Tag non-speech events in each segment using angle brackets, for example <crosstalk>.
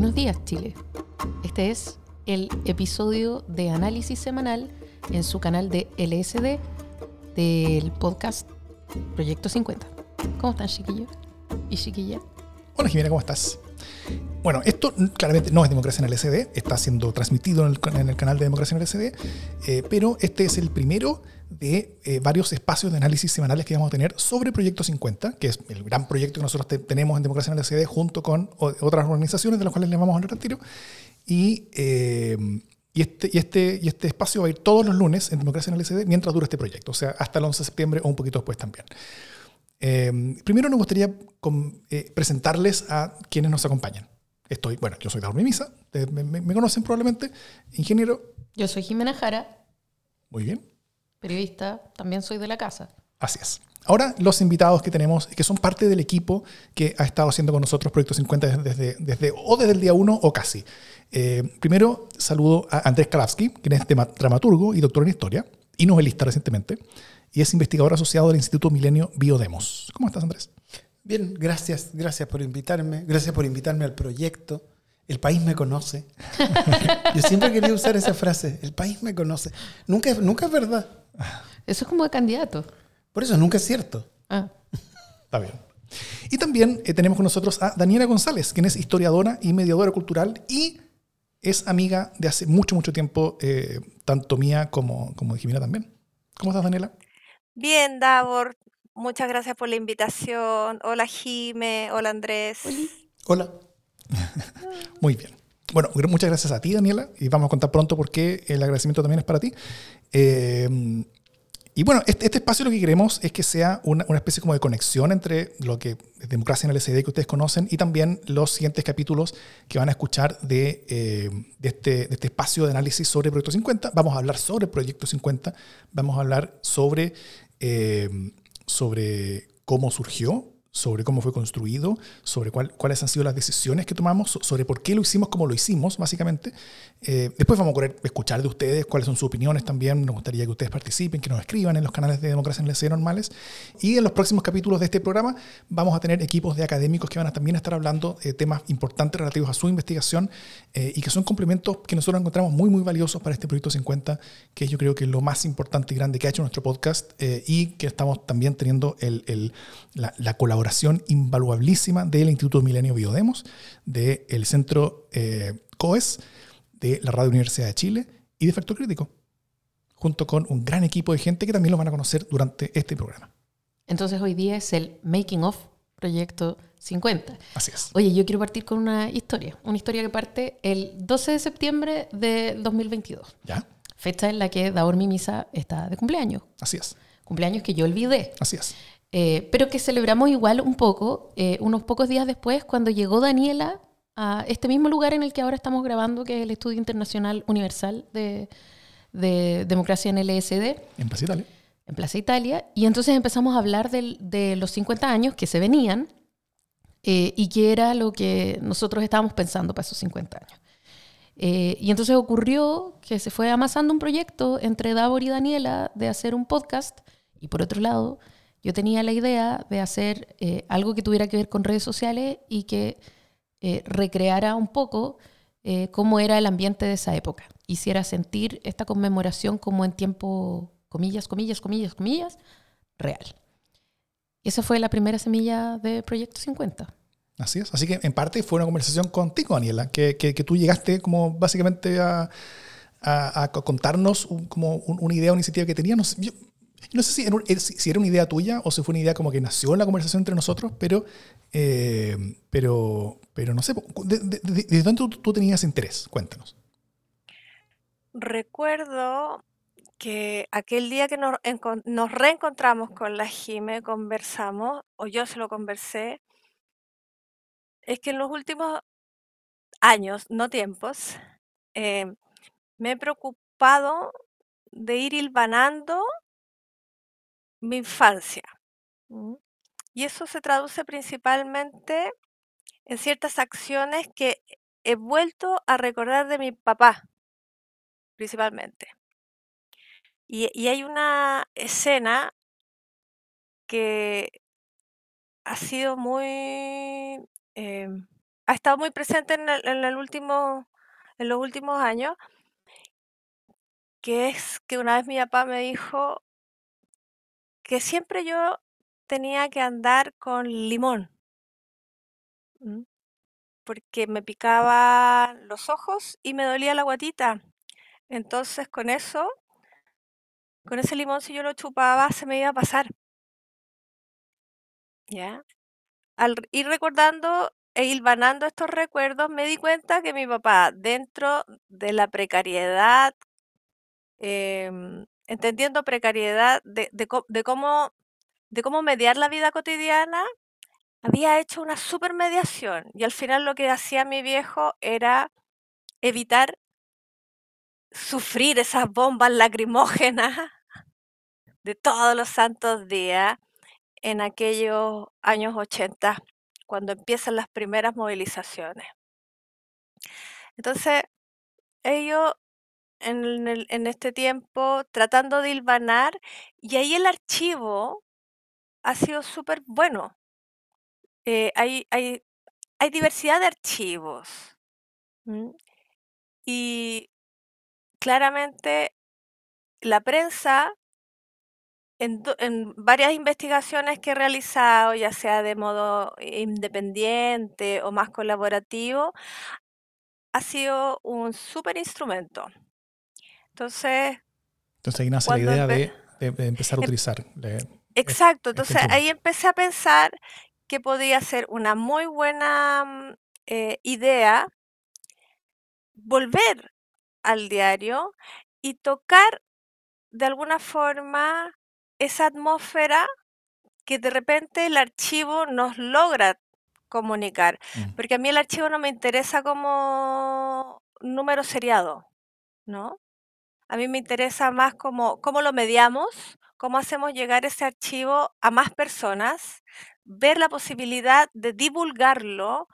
Buenos días, Chile. Este es el episodio de análisis semanal en su canal de LSD del podcast Proyecto 50. ¿Cómo están, chiquillos y chiquillas? Hola, Jimena, ¿cómo estás? Bueno, esto claramente no es Democracia en LSD, está siendo transmitido en el, en el canal de Democracia en LSD, eh, pero este es el primero de eh, varios espacios de análisis semanales que vamos a tener sobre Proyecto 50, que es el gran proyecto que nosotros te- tenemos en Democracia en LSD junto con otras organizaciones de las cuales les vamos a hablar al tiro. Y, eh, y, este, y, este, y este espacio va a ir todos los lunes en Democracia en LSD mientras dura este proyecto, o sea, hasta el 11 de septiembre o un poquito después también. Eh, primero nos gustaría eh, presentarles a quienes nos acompañan. Estoy, bueno, yo soy Daur Misa, me, me- me conocen probablemente, ingeniero, Yo soy Jimena Jara, muy bien, periodista, también soy de la casa. así es. Ahora los invitados que tenemos, que son parte del equipo que ha estado haciendo con nosotros Proyecto 50 desde, desde, o desde el día 1 o casi. Eh, primero saludo a Andrés Kalavsky, quien es dramaturgo y doctor en historia, y novelista recientemente, y es investigador asociado del Instituto Milenio Biodemos. ¿Cómo estás, Andrés? Bien, gracias, gracias por invitarme, gracias por invitarme al proyecto. El país me conoce. <laughs> Yo siempre quería usar esa frase, el país me conoce. Nunca, es- nunca es verdad. Eso es como de candidato. Por eso nunca es cierto. Ah, Está bien. Y también eh, tenemos con nosotros a Daniela González, quien es historiadora y mediadora cultural y es amiga de hace mucho, mucho tiempo, eh, tanto mía como, como de Jimena también. ¿Cómo estás, Daniela? Bien, Davor, muchas gracias por la invitación. Hola, Jime. Hola, Andrés. Hola. Muy bien. Bueno, gr- muchas gracias a ti, Daniela, y vamos a contar pronto por qué el agradecimiento también es para ti. Eh, y bueno, este, este espacio lo que queremos es que sea una, una especie como de conexión entre lo que es Democracia en el LCD que ustedes conocen y también los siguientes capítulos que van a escuchar de, eh, de, este, de este espacio de análisis sobre Proyecto 50. Vamos a hablar sobre Proyecto 50, vamos a hablar sobre, eh, sobre cómo surgió, sobre cómo fue construido, sobre cuál- cuáles han sido las decisiones que tomamos, so- sobre por qué lo hicimos como lo hicimos, básicamente. Eh, después vamos a escuchar de ustedes cuáles son sus opiniones también. Nos gustaría que ustedes participen, que nos escriban en los canales de Democracia en la CD normales. Y en los próximos capítulos de este programa vamos a tener equipos de académicos que van a también estar hablando de temas importantes relativos a su investigación eh, y que son complementos que nosotros encontramos muy, muy valiosos para este proyecto 50, que yo creo que es lo más importante y grande que ha hecho nuestro podcast eh, y que estamos también teniendo el- el- la, la colaboración invaluablísima del Instituto Milenio Biodemos, del Centro eh, COES, de la Radio Universidad de Chile y de Factor Crítico, junto con un gran equipo de gente que también lo van a conocer durante este programa. entonces hoy día es el Making of Proyecto 50. Así es. Oye, yo quiero partir con una historia, una historia que parte el 12 de septiembre del 2022, ¿Ya? fecha en la que Daor Mimisa está de cumpleaños, Así es. cumpleaños que yo olvidé. Así es. Eh, pero que celebramos igual un poco, eh, unos pocos días después, cuando llegó Daniela a este mismo lugar en el que ahora estamos grabando, que es el Estudio Internacional Universal de, de Democracia en LSD, En Plaza Italia. en Plaza Italia, y entonces empezamos a hablar del- de los 50 años que se venían eh, y qué era lo que nosotros estábamos pensando para esos 50 años. Eh, y entonces ocurrió que se fue amasando un proyecto entre Davor y Daniela de hacer un podcast, y por otro lado, yo tenía la idea de hacer eh, algo que tuviera que ver con redes sociales y que eh, recreara un poco eh, cómo era el ambiente de esa época. Hiciera sentir esta conmemoración como en tiempo, comillas, comillas, comillas, comillas, real. Y esa fue la primera semilla de Proyecto 50. Así es. Así que en parte fue una conversación contigo, Daniela, que, que, que tú llegaste como básicamente a, a, contarnos como un- una idea, una iniciativa que teníamos. No sé si era, eh, si era una idea tuya o si fue una idea como que nació en la conversación entre nosotros, pero, eh, pero, pero no sé, ¿de, de- de- ¿desde dónde tú, tenías interés? Cuéntanos. Recuerdo que aquel día que nos, nos reencontramos con la Jime, conversamos, o yo se lo conversé, es que en los últimos años, no tiempos, eh, me he preocupado de ir hilvanando mi infancia. Y eso se traduce principalmente en ciertas acciones que he vuelto a recordar de mi papá, principalmente. Y, y hay una escena que ha sido muy em, ha estado muy presente en, el, en, el último, en los últimos años, que es que una vez mi papá me dijo que siempre yo tenía que andar con limón. Porque me picaba los ojos y me dolía la guatita. Entonces con eso, con ese limón si yo lo chupaba se me iba a pasar. ¿Ya? Al ir recordando e hilvanando estos recuerdos, me di cuenta que mi papá, dentro de la precariedad, em, entendiendo precariedad de, cómo mediar la vida cotidiana, había hecho una super mediación. Y al final lo que hacía mi viejo era evitar sufrir esas bombas lacrimógenas <laughs> de todos los santos días en aquellos años 80, cuando empiezan las primeras movilizaciones. Entonces, ellos en, en este tiempo tratando de hilvanar, y ahí el archivo ha sido súper bueno. Eh, hay, hay, hay diversidad de archivos. Y claramente la prensa en, en, varias investigaciones que he realizado, ya sea de modo independiente o más colaborativo, ha sido un súper instrumento. Entonces... Entonces ahí nace la idea de, de, empezar a em utilizar. exacto, entonces ahí empecé a pensar que podía ser una muy buena eh, idea volver al diario y tocar de alguna forma esa atmósfera que de repente el archivo nos logra comunicar. Mm. Porque a mí el archivo no me interesa como número seriado, ¿no? A mí me interesa más como cómo lo mediamos, cómo hacemos llegar ese archivo a más personas, ver la posibilidad de divulgarlo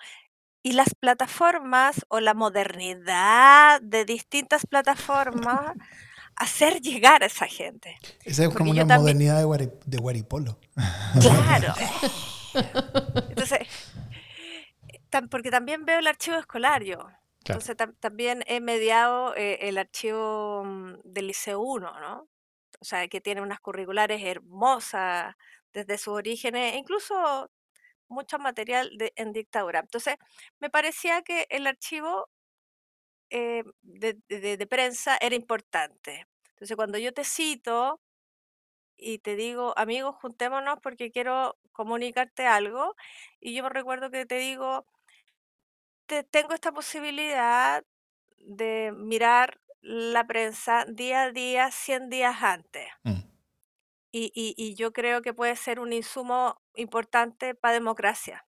y las plataformas o la modernidad de distintas plataformas hacer llegar a esa gente. Esa es como una modernidad de, guari, de Guaripolo. Claro. <laughs> Entonces, porque también veo el archivo escolar yo. Entonces también he mediado eh, el archivo mm, del Liceo 1, ¿no? O sea, que tiene unas curriculares hermosas desde sus orígenes, e incluso mucho material de, en dictadura. Entonces, me parecía que el archivo eh, de, de, de, prensa era importante. Entonces, cuando yo te cito y te digo, amigos, juntémonos porque quiero comunicarte algo, y yo me recuerdo que te digo, te, tengo esta posibilidad de mirar la prensa día a día, 100 días antes. Mm. Y, y, y, yo creo que puede ser un insumo importante para democracia.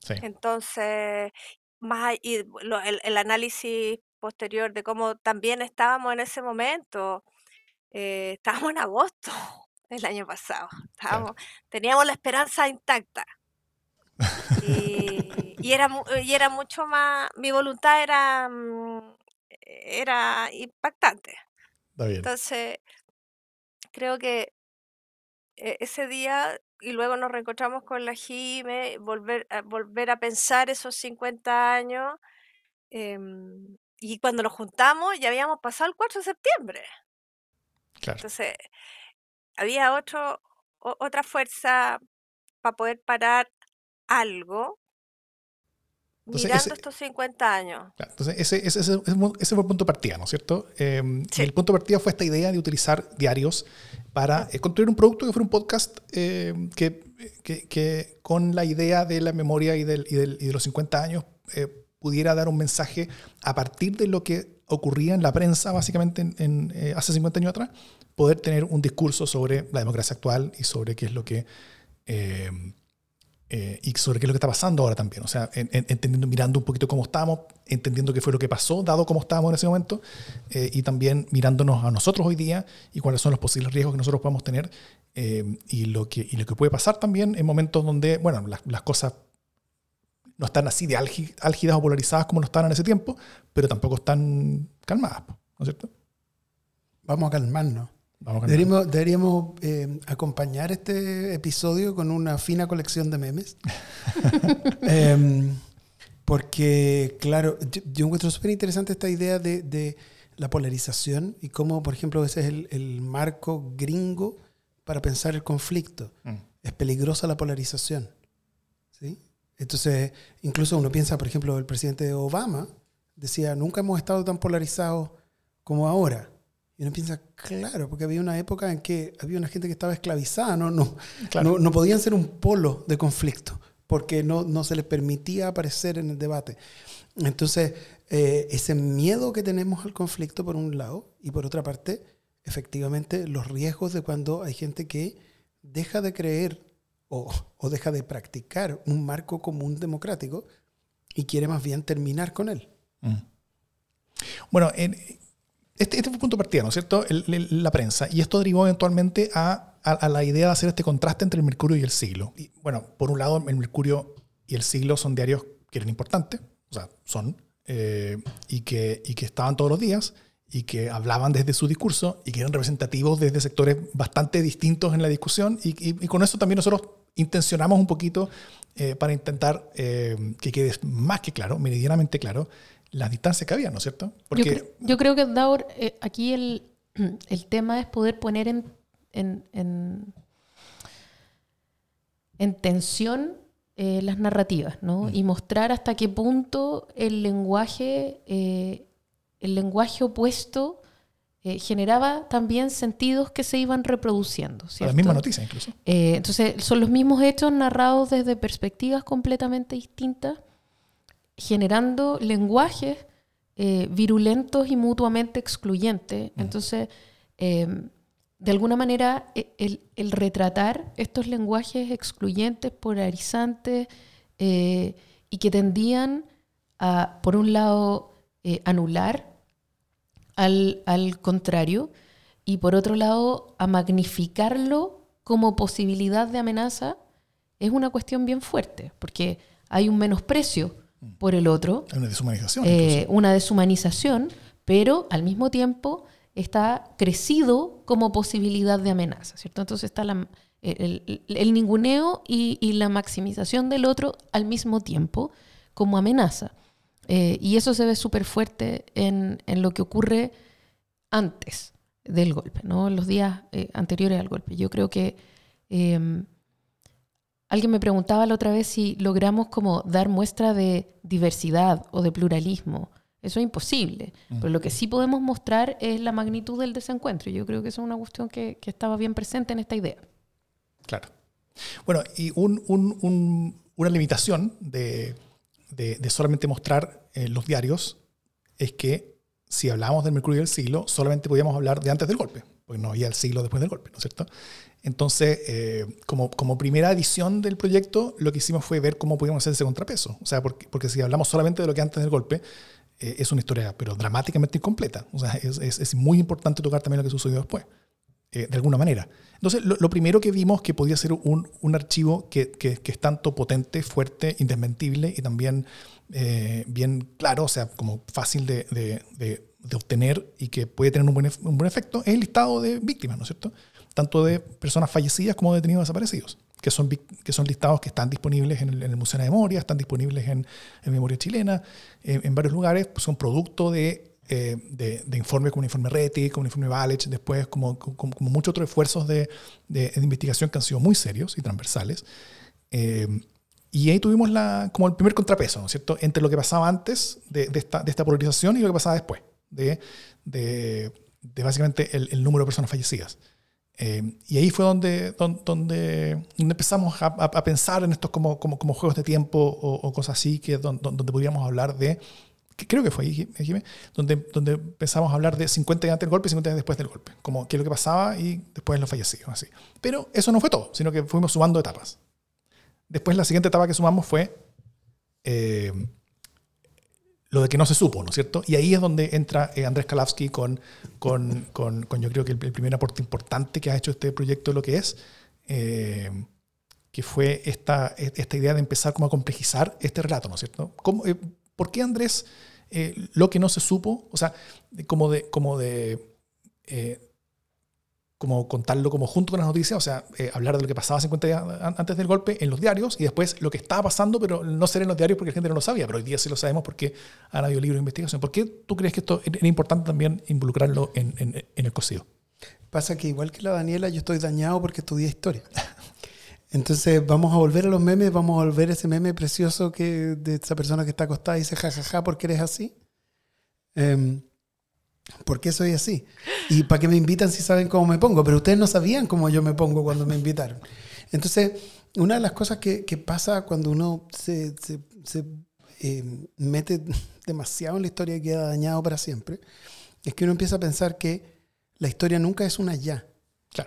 Sí. Entonces, más y lo, el, el, análisis posterior de cómo también estábamos en ese momento, eh, estábamos en agosto <laughs> del año pasado, estábamos, teníamos la esperanza intacta. <laughs> Y, era, y era mucho más, mi voluntad era, mm, era impactante. Entonces, creo que e, ese día y luego nos reencontramos con la Jime, volver, a, volver a pensar esos 50 años. Eh, y cuando nos juntamos ya habíamos pasado el 4 de septiembre. Claro. Entonces, había otro, o, otra fuerza para poder parar algo Entonces, mirando ese- estos 50 años. Claro, Entonces, ese, ese, ese, ese fue el punto de partida, ¿no es cierto? Eh, Sí. El punto de partida fue esta idea de utilizar diarios para eh, construir un producto que fuera un podcast eh, que, que, que con la idea de la memoria y, del, y, del- y de los 50 años eh, pudiera dar un mensaje a partir de lo que ocurría en la prensa, básicamente en, en, eh, hace 50 años atrás, poder tener un discurso sobre la democracia actual y sobre qué es lo que... eh, eh, y sobre qué es lo que está pasando ahora también. O sea, en- en- entendiendo, mirando un poquito cómo estamos, entendiendo qué fue lo que pasó, dado cómo estábamos en ese momento, eh, y también mirándonos a nosotros hoy día y cuáles son los posibles riesgos que nosotros podemos tener eh, y, lo que, y lo que puede pasar también en momentos donde, bueno, las, cosas no están así de álgi- álgidas o polarizadas como no estaban en ese tiempo, pero tampoco están calmadas, ¿no es cierto? Vamos a calmarnos. Vamos. Deberíamos, deberíamos eh, acompañar este episodio con una fina colección de memes. <laughs> Em, Porque, claro, yo, yo encuentro súper interesante esta idea de, de la polarización y cómo, por ejemplo, ese es el, el marco gringo para pensar el conflicto. Mm. Es peligrosa la polarización. ¿sí? Entonces, incluso uno piensa, por ejemplo, el presidente Obama decía, nunca hemos estado tan polarizados como ahora. Y uno piensa, claro, porque había una época en que había una gente que estaba esclavizada, no, no, Claro. no, no podían ser un polo de conflicto, porque no, no se les permitía aparecer en el debate. Entonces, eh, ese miedo que tenemos al conflicto por un lado, y por otra parte, efectivamente, los riesgos de cuando hay gente que deja de creer o, o deja de practicar un marco común democrático y quiere más bien terminar con él. Mm. Bueno, en- este, este fue el punto de partida, ¿no es cierto? El- el- la prensa. Y esto derivó eventualmente a, a- a la idea de hacer este contraste entre el Mercurio y el Siglo. Y, bueno, por un lado, el Mercurio y el Siglo son diarios que eran importantes, o sea, son, eh, y, que, y que estaban todos los días, y que hablaban desde su discurso, y que eran representativos desde sectores bastante distintos en la discusión. Y, y- y con eso también nosotros intencionamos un poquito eh, para intentar eh, que quede más que claro, meridianamente claro, las distancias que había, ¿no es cierto? Yo, cre- yo creo que, Daur, eh, aquí el, <clears throat> el tema es poder poner en, en, en- en tensión eh, las narrativas, ¿no? Mm. Y mostrar hasta qué punto el lenguaje, eh, el lenguaje opuesto eh, generaba también sentidos que se iban reproduciendo. la misma noticia incluso. Entonces, son los mismos hechos narrados desde perspectivas completamente distintas, generando lenguajes eh, virulentos y mutuamente excluyentes. Entonces, eh, de alguna manera, e- el, el retratar estos lenguajes excluyentes, polarizantes, eh, y que tendían a, por un lado, anular al, al contrario, y por otro lado, a magnificarlo como posibilidad de amenaza, es una cuestión bien fuerte, porque hay un menosprecio por el otro, una deshumanización. eh, una deshumanización, pero al mismo tiempo está crecido como posibilidad de amenaza, ¿cierto? Entonces está la- el, el- el ninguneo y, y la maximización del otro al mismo tiempo como amenaza. Eh, y eso se ve súper fuerte en, en lo que ocurre antes del golpe, ¿no? En los días eh, anteriores al golpe. Yo creo que eh, alguien me preguntaba la otra vez si logramos como dar muestra de diversidad o de pluralismo. Eso es imposible. Pero lo que sí podemos mostrar es la magnitud del desencuentro. Y Yo creo que eso es una cuestión que, que estaba bien presente en esta idea. Claro. Bueno, y un- un- un- una limitación de, de- de solamente mostrar eh, los diarios es que si hablábamos del Mercurio del siglo, solamente podíamos hablar de antes del golpe, porque no había el siglo después del golpe, ¿no es cierto? Entonces, eh, como, primera edición del proyecto, lo que hicimos fue ver cómo podíamos hacer ese contrapeso. O sea, porque, si hablamos solamente de lo que antes del golpe, eh, es una historia, pero dramáticamente incompleta. O sea, es, muy importante tocar también lo que sucedió después eh, de alguna manera. Entonces, lo, lo primero que vimos que podía ser un, archivo que, es tanto potente, fuerte, indesmentible y también bien claro, o sea, como fácil de- de obtener y que puede tener un buen, un buen efecto, es el listado de víctimas, ¿no es cierto? Tanto de personas fallecidas como de detenidos desaparecidos, que son, que son listados que están disponibles en el, en el Museo de Memoria, están disponibles en, en Memoria Chilena, eh, en varios lugares, pues son producto de eh, de, de informes como el informe RETI, como el informe Valech, después como, como, como muchos otros esfuerzos de, de- de investigación que han sido muy serios y transversales. Eh, y ahí tuvimos la, como el primer contrapeso, ¿no es cierto?, entre lo que pasaba antes de esta, de esta polarización y lo que pasaba después, de, de, básicamente el, número de personas fallecidas. Eh, y ahí fue donde, don- donde, donde empezamos a, pensar en estos como, como, como juegos de tiempo o, o cosas así, que don- don- donde podríamos hablar de, que creo que fue ahí, Jim- Jimé, donde, donde empezamos a hablar de 50 días antes del golpe y 50 días después del golpe, como qué es lo que pasaba y después los fallecidos. Así. Pero eso no fue todo, sino que fuimos sumando etapas. Después la siguiente etapa que sumamos fue eh, lo de que no se supo, ¿no es cierto? Y ahí es donde entra eh, Andrés Kalawski con, con, con, yo creo que el, primer aporte importante que ha hecho este proyecto lo que es, eh, que fue esta, esta idea de empezar como a complejizar este relato, ¿no es cierto? ¿Cómo, eh, ¿Por qué Andrés lo que no se supo, o sea, como de, como de como contarlo como junto con las noticias, o sea, eh, hablar de lo que pasaba 50 días antes del golpe en los diarios y después lo que estaba pasando, pero no ser en los diarios porque la gente no lo sabía, pero hoy día sí lo sabemos porque han habido libros de investigación. ¿Por qué tú crees que esto era importante también involucrarlo en, el cocido? Pasa que igual que la Daniela, yo estoy dañado porque estudié historia. <laughs> Entonces vamos a volver a los memes, vamos a volver a ese meme precioso que de esa persona que está acostada y dice jajaja ja, ja, porque eres así. Eh, ¿Por qué soy así? ¿Y para qué me invitan si saben cómo me pongo? Pero ustedes no sabían cómo yo me pongo cuando me invitaron. Entonces, una de las cosas que, que pasa cuando uno se, se, se eh, mete demasiado en la historia y queda dañado para siempre, es que uno empieza a pensar que la historia nunca es una ya,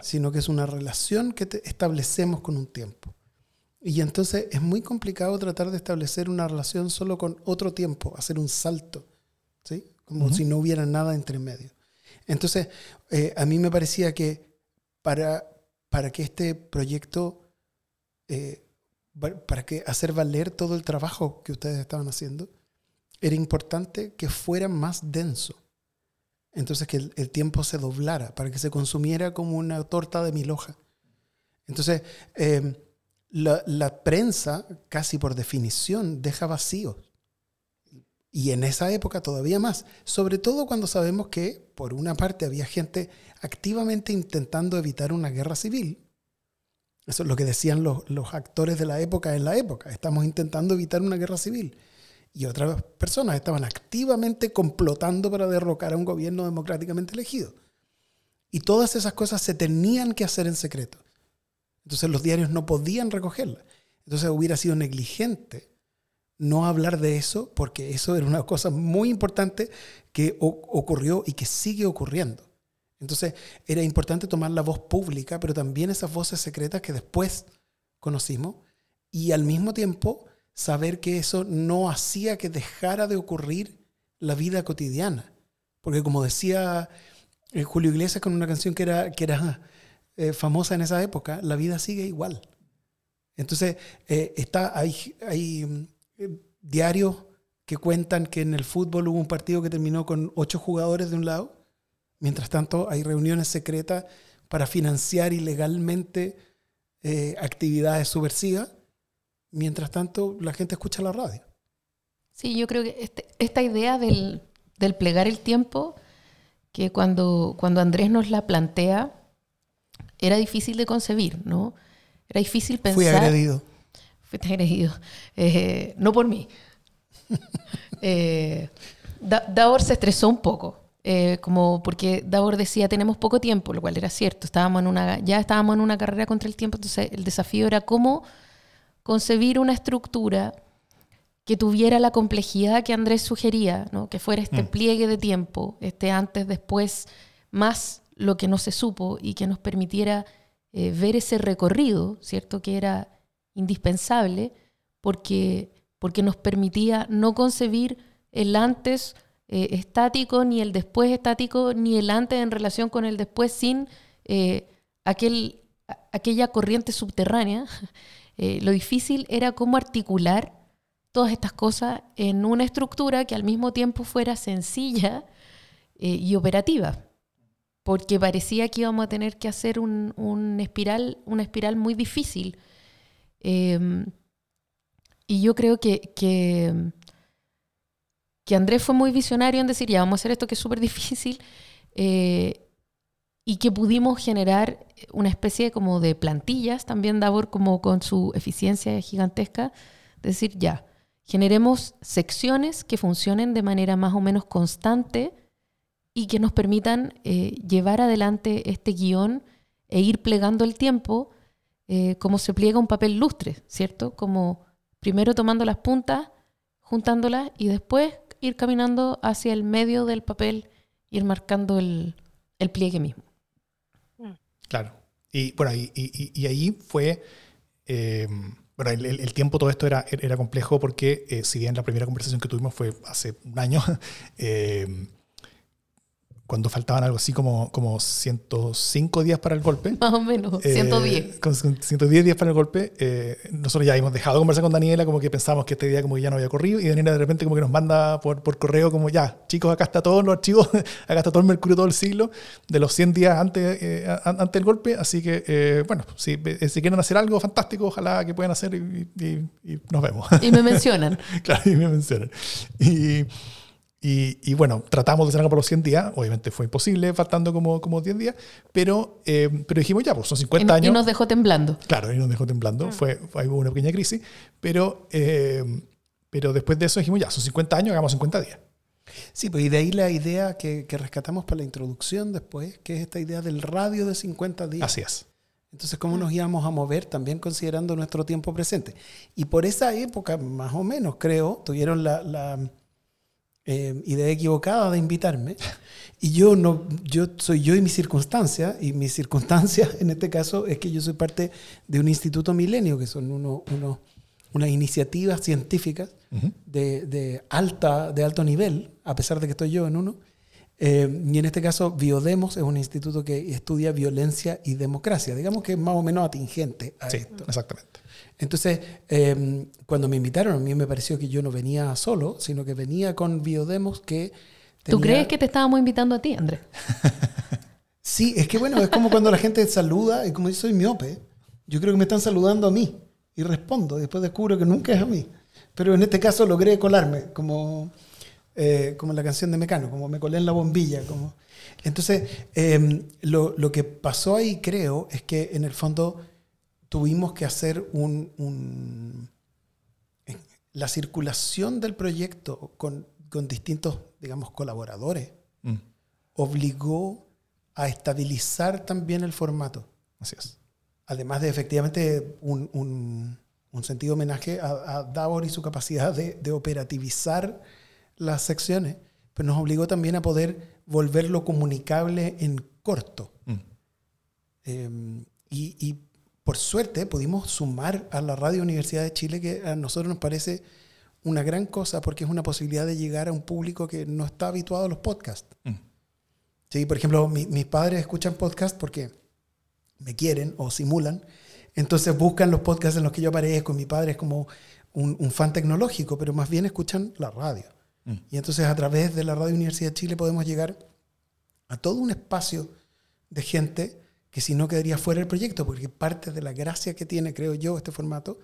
sino que es una relación que establecemos con un tiempo. Y entonces es muy complicado tratar de establecer una relación solo con otro tiempo, hacer un salto. ¿sí? Como si no hubiera nada entre medio. Entonces, eh, a mí me parecía que para, para que este proyecto, eh, para que hacer valer todo el trabajo que ustedes estaban haciendo, era importante que fuera más denso. Entonces, que el, tiempo se doblara, para que se consumiera como una torta de mil hojas. Entonces, eh, la, la, prensa, casi por definición, deja vacíos. Y en esa época todavía más, sobre todo cuando sabemos que, por una parte, había gente activamente intentando evitar una guerra civil. Eso es lo que decían los, actores de la época en la época. Estamos intentando evitar una guerra civil. Y otras personas estaban activamente complotando para derrocar a un gobierno democráticamente elegido. Y todas esas cosas se tenían que hacer en secreto. Entonces los diarios no podían recogerlas. Entonces hubiera sido negligente no hablar de eso porque eso era una cosa muy importante que ocurrió y que sigue ocurriendo. Entonces era importante tomar la voz pública, pero también esas voces secretas que después conocimos y al mismo tiempo saber que eso no hacía que dejara de ocurrir la vida cotidiana. Porque como decía eh, Julio Iglesias con una canción que era, que era eh, famosa en esa época, la vida sigue igual. Entonces, eh, está, hay, hay diarios que cuentan que en el fútbol hubo un partido que terminó con ocho jugadores de un lado. Mientras tanto, hay reuniones secretas para financiar ilegalmente eh, actividades subversivas. Mientras tanto, la gente escucha la radio. Sí, yo creo que este, esta idea del, plegar el tiempo, que cuando, cuando Andrés nos la plantea, era difícil de concebir, ¿no? Era difícil pensar. Fui agredido fuiste agredido. Eh, no por mí. <laughs> eh, Davor se estresó un poco. Eh, como porque Davor decía tenemos poco tiempo, lo cual era cierto. Estábamos en una, ya estábamos en una carrera contra el tiempo, entonces el desafío era cómo concebir una estructura que tuviera la complejidad que Andrés sugería, ¿no? que fuera este mm. pliegue de tiempo, este antes, después, más lo que no se supo y que nos permitiera eh, ver ese recorrido, ¿cierto? Que era indispensable porque, porque nos permitía no concebir el antes eh, estático, ni el después estático, ni el antes en relación con el después sin eh, aquel, aquella corriente subterránea. <laughs> Eh, lo difícil era cómo articular todas estas cosas en una estructura que al mismo tiempo fuera sencilla y operativa porque parecía que íbamos a tener que hacer un, un espiral, una espiral muy difícil Em, y yo creo que, que, Andrés fue muy visionario en decir, ya vamos a hacer esto que es súper difícil, eh, y que pudimos generar una especie como de plantillas, también Davor como con su eficiencia gigantesca, decir, ya, generemos secciones que funcionen de manera más o menos constante y que nos permitan eh, llevar adelante este guion e ir plegando el tiempo eh, como se pliega un papel lustre, ¿cierto? Como primero tomando las puntas, juntándolas y después ir caminando hacia el medio del papel, ir marcando el, pliegue mismo. Mm. Claro. Y bueno, y, ahí fue. Eh, bueno, el, tiempo todo esto era, era complejo porque, eh, si bien la primera conversación que tuvimos fue hace un año, <laughs> cuando faltaban algo así como, como 105 días para el golpe. <laughs> Más o menos, eh, 110. con 110 días para el golpe, eh, nosotros ya hemos dejado de conversar con Daniela, como que pensamos que este día como que ya no había corrido, y Daniela de repente como que nos manda por, por correo como ya, chicos, acá está todos los archivos, <laughs> acá está todo el mercurio, todo el siglo, de los 100 días antes, eh, antes del golpe, así que, eh, bueno, si, eh, si quieren hacer algo fantástico, ojalá que puedan hacer y, y- y nos vemos. Y me mencionan. <laughs> claro, y me mencionan. Y, y, y bueno, tratamos de hacer algo por los 100 días, obviamente fue imposible, faltando como, como 10 días, pero, eh, pero dijimos ya, pues son 50 Y, años. y nos dejó temblando. Claro, y nos dejó temblando. Fue, fue hubo una pequeña crisis. Pero, eh, pero después de eso dijimos, ya, son 50 años, hagamos 50 días. Sí, pues y de ahí la idea que, que rescatamos para la introducción después, que es esta idea del radio de 50 días. Así es. Entonces, ¿cómo nos íbamos a mover también considerando nuestro tiempo presente? Y por esa época, más o menos, creo, tuvieron la, la, eh, idea equivocada de invitarme. Y yo no, yo soy yo y mi circunstancia, y mi circunstancia <laughs> en este caso es que yo soy parte de un instituto milenio, que son uno, uno- unas iniciativas científicas de, de alta, de alto nivel, a pesar de que estoy yo en uno. Eh, y en este caso, Biodemos es un instituto que estudia violencia y democracia. Digamos que es más o menos atingente a Sí, esto. exactamente. Entonces, eh, cuando me invitaron, a mí me pareció que yo no venía solo, sino que venía con Biodemos que... ¿Tú tenía- crees que te estábamos invitando a ti, Andrés? <laughs> Sí, es que bueno, es como cuando la gente saluda, y como yo soy miope, yo creo que me están saludando a mí, y respondo, y después descubro que nunca es a mí. Pero en este caso logré colarme, como, eh, como la canción de Mecano, como me colé en la bombilla. Como. Entonces, eh, lo, lo que pasó ahí, creo, es que en el fondo tuvimos que hacer un, un- la circulación del proyecto con, con distintos, digamos, colaboradores Mm, obligó a estabilizar también el formato. así es. Además de efectivamente un, un- un sentido homenaje a, a Davor y su capacidad de, de operativizar las secciones, pero nos obligó también a poder volverlo comunicable en corto. Mm, Eh, y, y por suerte pudimos sumar a la Radio Universidad de Chile, que a nosotros nos parece una gran cosa porque es una posibilidad de llegar a un público que no está habituado a los podcasts. mm. Sí, por ejemplo, mi- mis padres escuchan podcasts porque me quieren o simulan. Entonces buscan los podcasts en los que yo aparezco. Mi padre es como un, un fan tecnológico, pero más bien escuchan la radio. Mm. Y entonces a través de la Radio Universidad de Chile podemos llegar a todo un espacio de gente que si no quedaría fuera del proyecto, porque parte de la gracia que tiene, creo yo, este formato,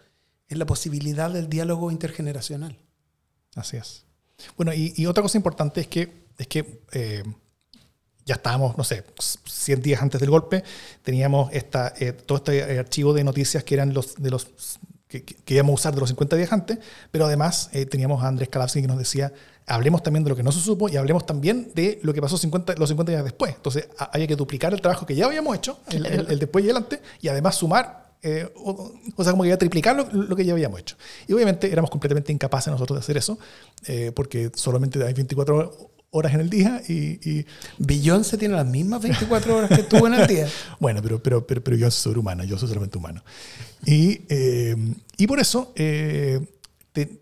es la posibilidad del diálogo intergeneracional. Así es. Bueno, y, y otra cosa importante es que, es que eh, ya estábamos, no sé, 100 días antes del golpe, teníamos esta, eh, todo este eh, archivo de noticias que eran los de los que, que- íbamos a usar de los 50 días antes, pero además eh, teníamos a Andrés Kalavsky que nos decía, hablemos también de lo que no se supo y hablemos también de lo que pasó 50, los 50 días después. Entonces a- había que duplicar el trabajo que ya habíamos hecho, el, el- el después y el antes, y además sumar eh, o, o sea, como que iba a triplicar lo, lo que ya habíamos hecho. Y obviamente éramos completamente incapaces nosotros de hacer eso, eh, porque solamente hay 24 horas en el día y, y, Beyoncé tiene las mismas 24 horas que tú en el día. <laughs> bueno, pero, pero, pero, pero yo soy sobrehumana, yo soy solamente humano. Y, eh, y por eso, eh, te-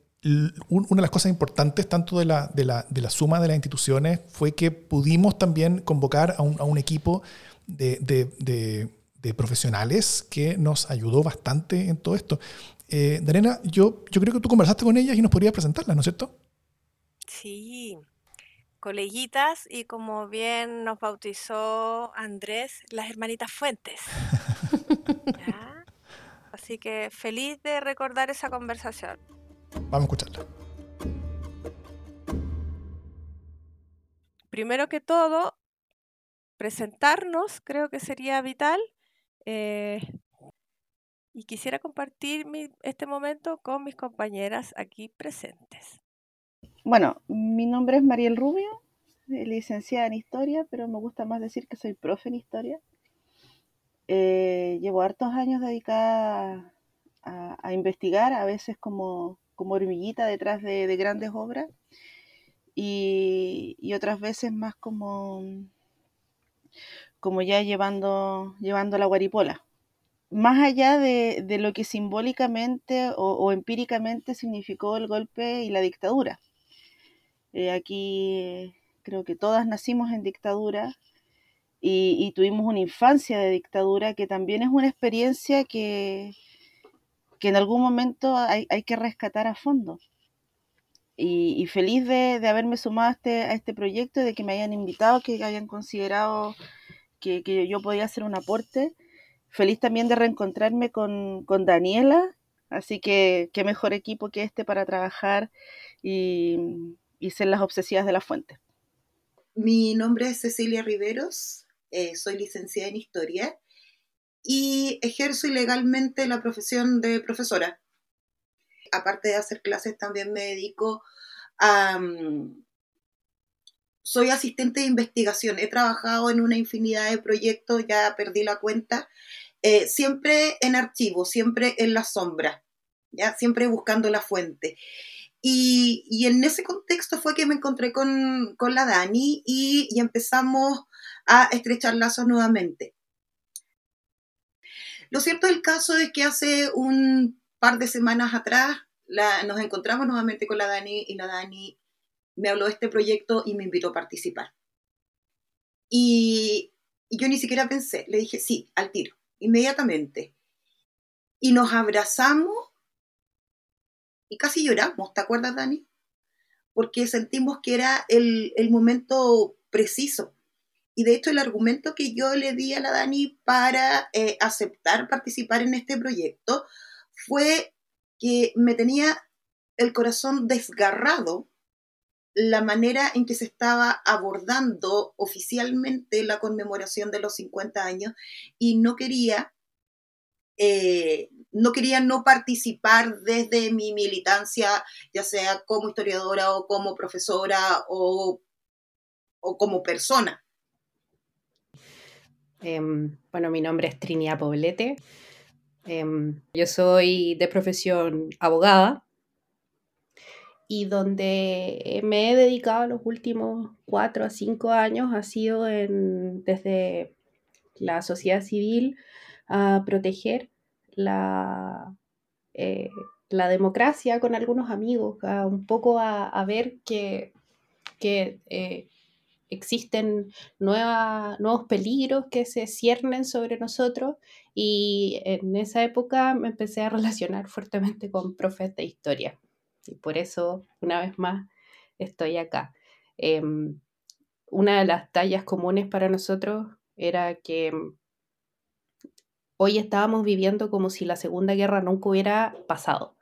una de las cosas importantes tanto de la, de, la, de la suma de las instituciones fue que pudimos también convocar a un, a un equipo de, de- de- de profesionales que nos ayudó bastante en todo esto. Eh, Daniela, yo, yo creo que tú conversaste con ellas y nos podrías presentarlas, ¿no es cierto? Sí, coleguitas y como bien nos bautizó Andrés, las hermanitas Fuentes. ¿Ya? <laughs> Así que feliz de recordar esa conversación. Vamos a escucharla. Primero que todo, presentarnos creo que sería vital. eh, y quisiera compartir mi- este momento con mis compañeras aquí presentes. Bueno, mi nombre es Mariel Rubio, eh, licenciada en Historia, pero me gusta más decir que soy profe en Historia. Eh, llevo hartos años dedicada a, investigar, a veces como, como hormiguita detrás de, de grandes obras y, otras veces más como, como ya llevando, llevando la guaripola. Más allá de, de lo que simbólicamente o empíricamente significó el golpe y la dictadura. Eh, aquí creo que todas nacimos en dictadura y, tuvimos una infancia de dictadura que también es una experiencia que, que en algún momento hay, que rescatar a fondo. Y, feliz de, haberme sumado a este, a este proyecto, de que me hayan invitado, que hayan considerado que, yo podía hacer un aporte. Feliz también de reencontrarme con, con Daniela, así que qué mejor equipo que este para trabajar y, y las obsesivas de la fuente. Mi nombre es Cecilia Riveros, eh, soy licenciada en Historia y ejerzo ilegalmente la profesión de profesora. Aparte de hacer clases, también me dedico a... Mm, soy asistente de investigación. He trabajado en una infinidad de proyectos, ya perdí la cuenta, eh, siempre en archivo, siempre en la sombra, ¿ya? siempre buscando la fuente. Y, en ese contexto fue que me encontré con, la Dani y, empezamos a estrechar lazos nuevamente. Lo cierto del caso es que hace un par de semanas atrás nos encontramos nuevamente con la Dani y la Dani me habló de este proyecto y me invitó a participar. Y, y yo ni siquiera pensé, le dije sí, al tiro, inmediatamente. Y nos abrazamos y casi lloramos, ¿te acuerdas, Dani? Porque sentimos que era el, momento preciso. Y de hecho el argumento que yo le di a la Dani para eh, aceptar participar en este proyecto fue que me tenía el corazón desgarrado la manera en que se estaba abordando oficialmente la conmemoración de los 50 años y no quería eh, no quería no participar desde mi militancia, ya sea como historiadora o como profesora o, como persona. Em, bueno, mi nombre es Trinidad Poblete. Em, yo soy de profesión abogada y donde me he dedicado los últimos cuatro a cinco años ha sido desde la sociedad civil a proteger la, eh, la democracia con algunos amigos, un poco a, ver que, eh, existen nuevos peligros que se ciernen sobre nosotros y en esa época me empecé a <laughs> relacionar fuertemente con profes de historia y por eso una vez más estoy acá. Em, una de las tallas comunes para nosotros era que hoy estábamos viviendo como si la Segunda Guerra nunca hubiera pasado.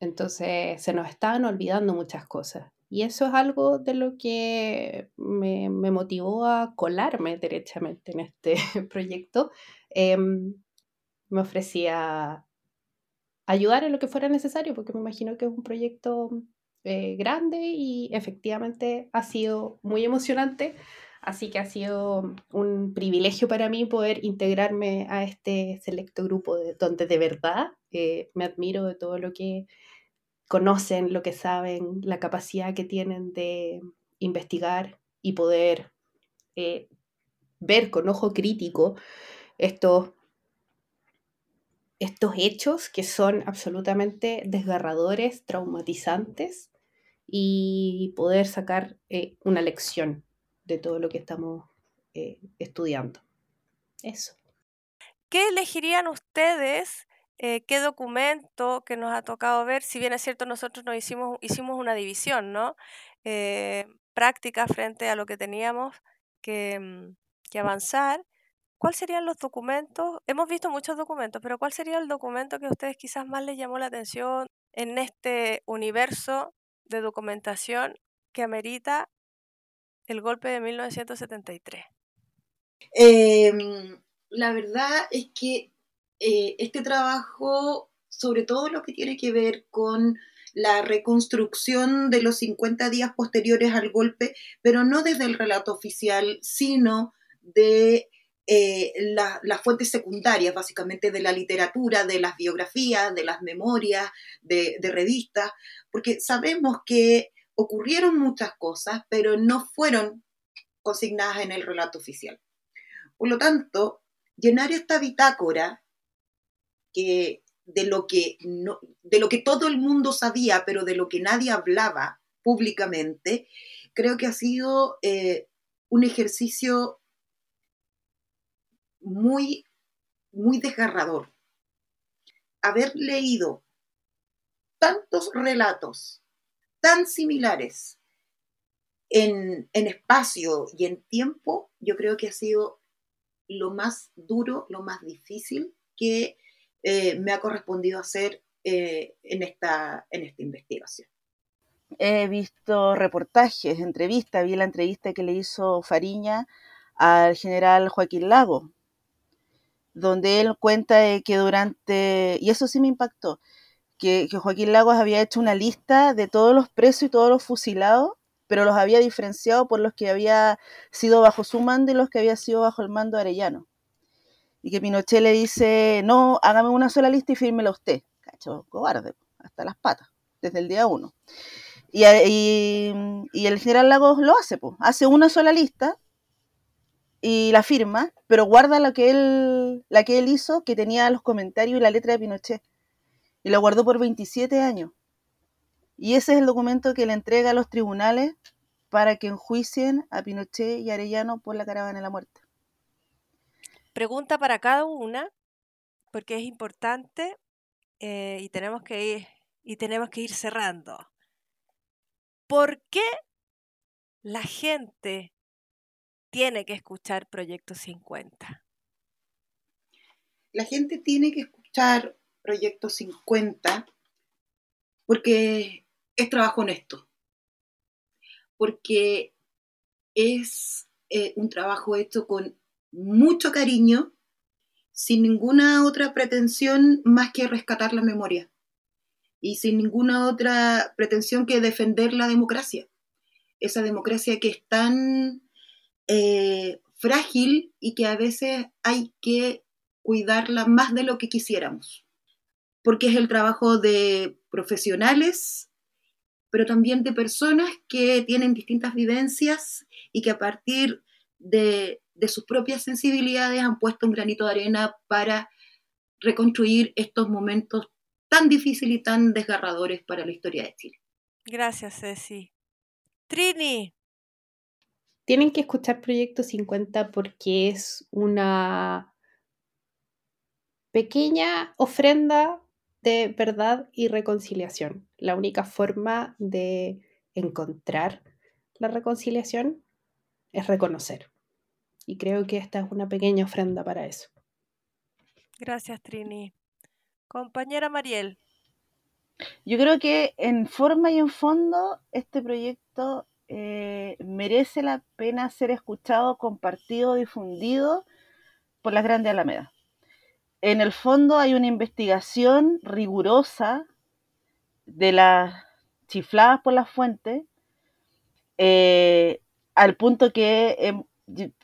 Entonces se nos estaban olvidando muchas cosas. Y eso es algo de lo que me, motivó a colarme derechamente en este <laughs> proyecto. Em, me ofrecía ayudar en lo que fuera necesario, porque me imagino que es un proyecto eh, grande y efectivamente ha sido muy emocionante Así que ha sido un privilegio para mí poder integrarme a este selecto grupo de, donde de verdad eh, me admiro de todo lo que conocen, lo que saben, la capacidad que tienen de investigar y poder eh, ver con ojo crítico estos, estos hechos que son absolutamente desgarradores, traumatizantes y poder sacar eh, una lección de todo lo que estamos eh, estudiando. Eso. ¿Qué elegirían ustedes? Eh, ¿Qué documento que nos ha tocado ver? Si bien es cierto, nosotros nos hicimos, hicimos una división, ¿no? Eh, práctica frente a lo que teníamos que, mm, que avanzar. ¿Cuáles serían los documentos? Hemos visto muchos documentos, pero ¿cuál sería el documento que a ustedes quizás más les llamó la atención en este universo de documentación que amerita el golpe de 1973. Em, la verdad es que eh, este trabajo, sobre todo lo que tiene que ver con la reconstrucción de los 50 días posteriores al golpe, pero no desde el relato oficial, sino de eh, las fuentes secundarias, básicamente de la literatura, de las biografías, de las memorias, de revistas, porque sabemos que ocurrieron muchas cosas, pero no fueron consignadas en el relato oficial. Por lo tanto, llenar esta bitácora que de lo que de lo que todo el mundo sabía, pero de lo que nadie hablaba públicamente, creo que ha sido eh, un ejercicio muy, muy desgarrador. Haber leído tantos relatos tan similares en, en espacio y en tiempo, yo creo que ha sido lo más duro, lo más difícil que eh, me ha correspondido hacer eh, en, esta, en esta investigación. He visto reportajes, entrevistas, vi la entrevista que le hizo Fariña al general Joaquín Lago, donde él cuenta que durante, y eso sí me impactó, que, Joaquín Lagos había hecho una lista de todos los presos y todos los fusilados, pero los había diferenciado por los que había sido bajo su mando y los que había sido bajo el mando de Arellano. Y que Pinochet le dice, no, hágame una sola lista y fírmela usted. Cacho, cobarde, hasta las patas, desde el día uno. Y, y, y el general Lagos lo hace, pues, hace una sola lista y la firma, pero guarda la que él, la que él hizo, que tenía los comentarios y la letra de Pinochet. Y la guardó por 27 años. Y ese es el documento que le entrega a los tribunales para que enjuicien a Pinochet y Arellano por la caravana de la muerte. Pregunta para cada una, porque es importante eh, y, tenemos que ir, y tenemos que ir cerrando. ¿Por qué la gente tiene que escuchar Proyecto 50? La gente tiene que escuchar Proyecto 50 porque es trabajo honesto, porque es eh, un trabajo hecho con mucho cariño, sin ninguna otra pretensión más que rescatar la memoria. Y sin ninguna otra pretensión que defender la democracia, esa democracia que es tan eh, frágil y que a veces hay que cuidarla más de lo que quisiéramos, porque es el trabajo de profesionales, pero también de personas que tienen distintas vivencias y que a partir de, de sus propias sensibilidades han puesto un granito de arena para reconstruir estos momentos tan difíciles y tan desgarradores para la historia de Chile. Gracias, Ceci. Trini, tienen que escuchar Proyecto 50 porque es una pequeña ofrenda de verdad y reconciliación. La única forma de encontrar la reconciliación es reconocer. Y creo que esta es una pequeña ofrenda para eso. Gracias, Trini. Compañera Mariel. Yo creo que en forma y en fondo este proyecto eh, merece la pena ser escuchado, compartido, difundido por las grandes Alamedas. En el fondo hay una investigación rigurosa de las chifladas por las fuentes, eh, al punto que eh,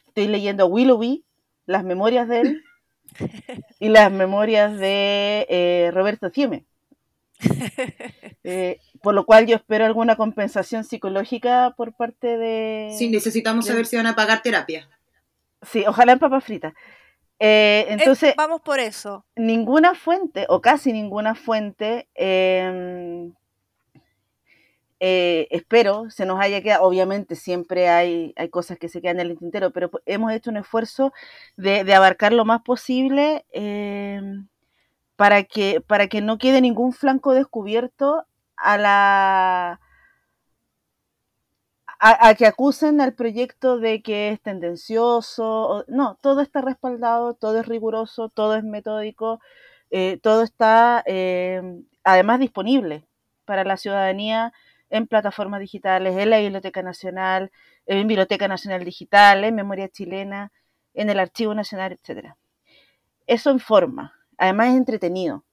estoy leyendo Willoughby, las memorias de él, <laughs> y las memorias de eh, Roberto Cieme. <laughs> Eh, por lo cual yo espero alguna compensación psicológica por parte de... Sí, necesitamos de- saber si van a pagar terapia. Sí, ojalá en papas fritas. Eh, entonces, vamos por eso. ninguna fuente, o casi ninguna fuente, eh, eh, espero, se nos haya quedado, obviamente siempre hay, hay cosas que se quedan en el tintero, pero hemos hecho un esfuerzo de, de abarcar lo más posible eh, para, que, para que no quede ningún flanco descubierto a la a, a que acusen al proyecto de que es tendencioso. no, todo está respaldado, todo es riguroso, todo es metódico, eh, todo está eh, además disponible para la ciudadanía en plataformas digitales, en la Biblioteca Nacional, en Biblioteca Nacional Digital, en Memoria Chilena, en el Archivo Nacional, etcétera. Eso informa, además es entretenido.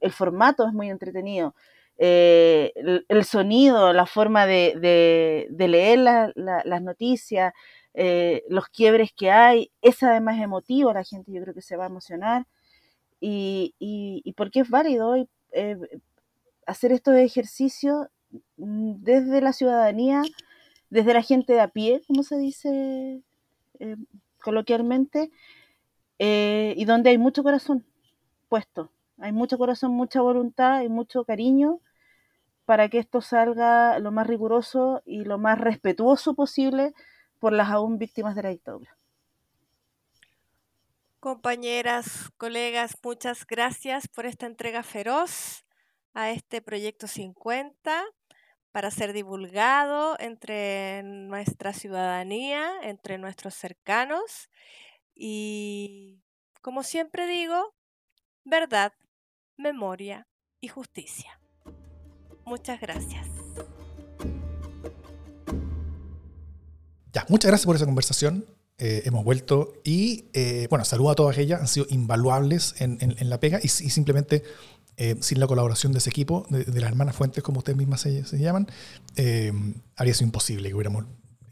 El formato es muy entretenido. Eh, el, sonido, la forma de, leer la- la- las noticias, eh, los quiebres que hay, es además emotivo, la gente yo creo que se va a emocionar. Y, porque es válido eh, hacer estos ejercicios mm, desde la ciudadanía, desde la gente de a pie, como se dice coloquialmente, y donde hay mucho corazón puesto. Hay mucho corazón, mucha voluntad y mucho cariño para que esto salga lo más riguroso y lo más respetuoso posible por las aún víctimas de la dictadura. Compañeras, colegas, muchas gracias por esta entrega feroz a este proyecto 50 para ser divulgado entre nuestra ciudadanía, entre nuestros cercanos y, como siempre digo, verdad, memoria y justicia. Muchas gracias. Ya, muchas gracias por esa conversación. Eh, hemos vuelto y, eh, bueno, saludo a todas ellas, han sido invaluables en, en, la pega y, simplemente eh, sin la colaboración de ese equipo, de, las hermanas Fuentes, como ustedes mismas se, llaman, habría sido imposible que hubiéramos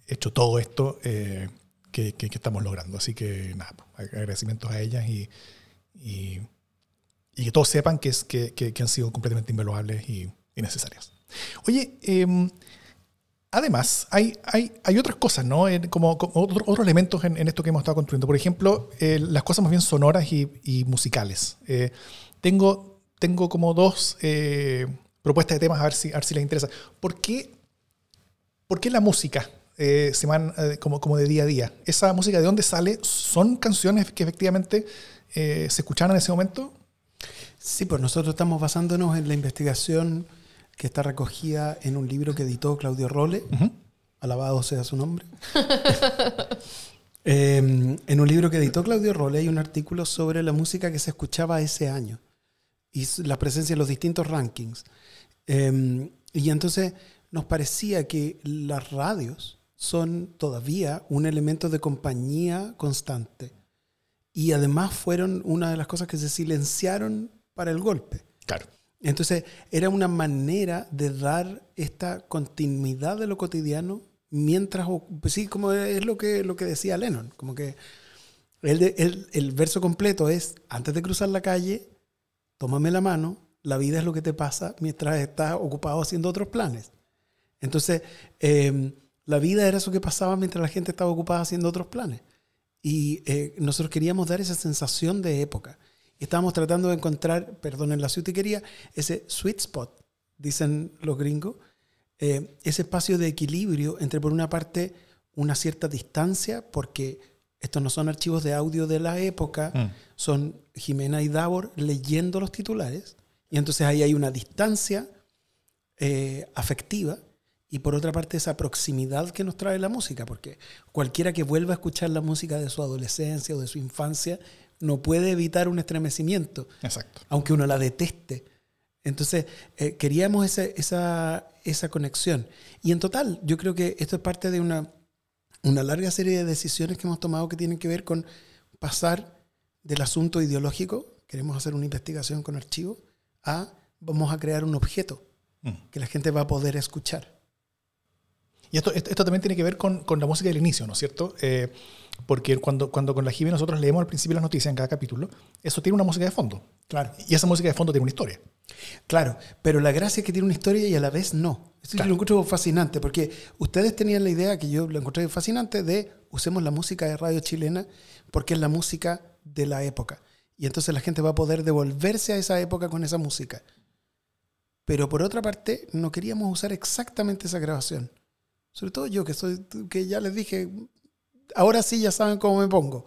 hecho todo esto que, que, que, estamos logrando. Así que, nada, pues, agradecimientos a ellas y, y, y que todos sepan que, es, que, han sido completamente invaluables y, necesarias. Oye, eh, Además, hay, hay, hay, otras cosas, ¿no? como, otros elementos en, esto que hemos estado construyendo. Por ejemplo, eh, las cosas más bien sonoras y, musicales. Eh, tengo, tengo como dos eh, propuestas de temas, a ver si, a ver si les interesa. ¿Por qué, por qué la música se van como, como de día a día? ¿Esa música de dónde sale? ¿Son canciones que efectivamente se escucharon en ese momento? Sí, pues nosotros estamos basándonos en la investigación que está recogida en un libro que editó Claudio Role, alabado sea su nombre. <laughs> Em, en un libro que editó Claudio Role hay un artículo sobre la música que se escuchaba ese año y la presencia en los distintos rankings. Em, y entonces nos parecía que las radios son todavía un elemento de compañía constante. Y además fueron una de las cosas que se silenciaron para el golpe. Claro. Entonces, era una manera de dar esta continuidad de lo cotidiano mientras, pues sí, como es lo que, lo que decía Lennon, como que el, el, verso completo es, antes de cruzar la calle, tómame la mano, la vida es lo que te pasa mientras estás ocupado haciendo otros planes. Entonces, em, la vida era eso que pasaba mientras la gente estaba ocupada haciendo otros planes. Y eh, nosotros queríamos dar esa sensación de época. Estábamos tratando de encontrar, perdón, en la quería ese sweet spot, dicen los gringos, eh, ese espacio de equilibrio entre, por una parte, una cierta distancia, porque estos no son archivos de audio de la época, mm. son Jimena y Davor leyendo los titulares, y entonces ahí hay una distancia eh, afectiva, y por otra parte esa proximidad que nos trae la música, porque cualquiera que vuelva a escuchar la música de su adolescencia o de su infancia no puede evitar un estremecimiento. Exacto. Aunque uno la deteste. Entonces, eh, queríamos esa, esa, conexión. Y en total, yo creo que esto es parte de una, una larga serie de decisiones que hemos tomado que tienen que ver con pasar del asunto ideológico, queremos hacer una investigación con archivos, a vamos a crear un objeto mm. que la gente va a poder escuchar. Y esto, esto también tiene que ver con, con la música del inicio, ¿no es cierto? Eh, porque cuando, cuando con la Jiménez nosotros leemos al principio las noticias en cada capítulo, eso tiene una música de fondo. Claro. Y esa música de fondo tiene una historia. Claro, pero la gracia es que tiene una historia y a la vez no. Esto lo encuentro fascinante, porque ustedes tenían la idea, que yo lo encontré fascinante, de usemos la música de radio chilena porque es la música de la época. Y entonces la gente va a poder devolverse a esa época con esa música. Pero por otra parte, no queríamos usar exactamente esa grabación. Sobre todo yo, que, soy, que ya les dije, ahora sí ya saben cómo me pongo.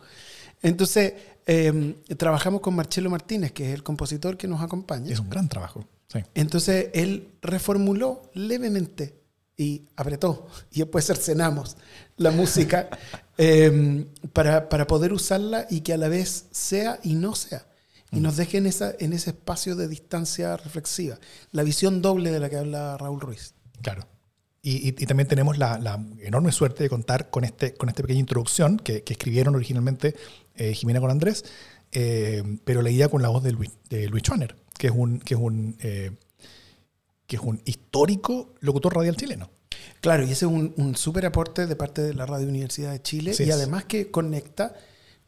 Entonces, em, trabajamos con Marcelo Martínez, que es el compositor que nos acompaña. Es un gran trabajo. Entonces, él reformuló levemente y apretó, y después cercenamos la música <laughs> em, para, para, poder usarla y que a la vez sea y no sea. Y nos deje en, esa, en ese espacio de distancia reflexiva. La visión doble de la que habla Raúl Ruiz. Claro. Y, también tenemos la, enorme suerte de contar con, este, con esta pequeña introducción que, escribieron originalmente eh, Jimena con Andrés, eh, pero leída con la voz de Luis, de Luis Schoner, que es un, que es un, eh, que es un histórico locutor radial chileno. Claro, y ese es un, un súper aporte de parte de la Radio Universidad de Chile y además que conecta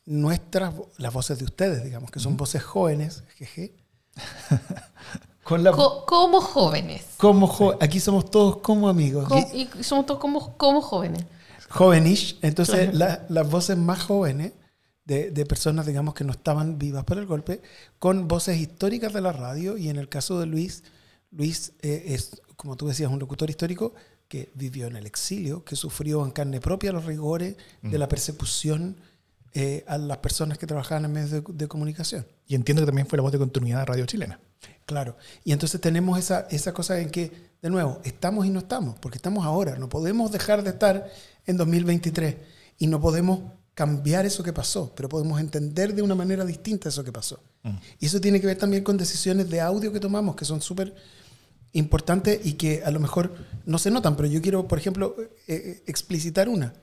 nuestras, las voces de ustedes, digamos, que son voces jóvenes, jeje, <laughs> como jóvenes. Como Aquí somos todos como amigos. y somos todos como, como jóvenes. Jovenish. Entonces, las voces más jóvenes de, de, personas, digamos, que no estaban vivas por el golpe, con voces históricas de la radio. Y en el caso de Luis, Luis eh, es, como tú decías, un locutor histórico que vivió en el exilio, que sufrió en carne propia los rigores de la persecución eh, a las personas que trabajaban en medios de, de comunicación. Y entiendo que también fue la voz de continuidad de Radio Chilena. Claro. Y entonces tenemos esa, esa cosa en que, de nuevo, estamos y no estamos, porque estamos ahora. No podemos dejar de estar en 2023 y no podemos cambiar eso que pasó, pero podemos entender de una manera distinta eso que pasó. Y eso tiene que ver también con decisiones de audio que tomamos, que son súper importantes y que a lo mejor no se notan, pero yo quiero, por ejemplo, eh, eh, explicitar una.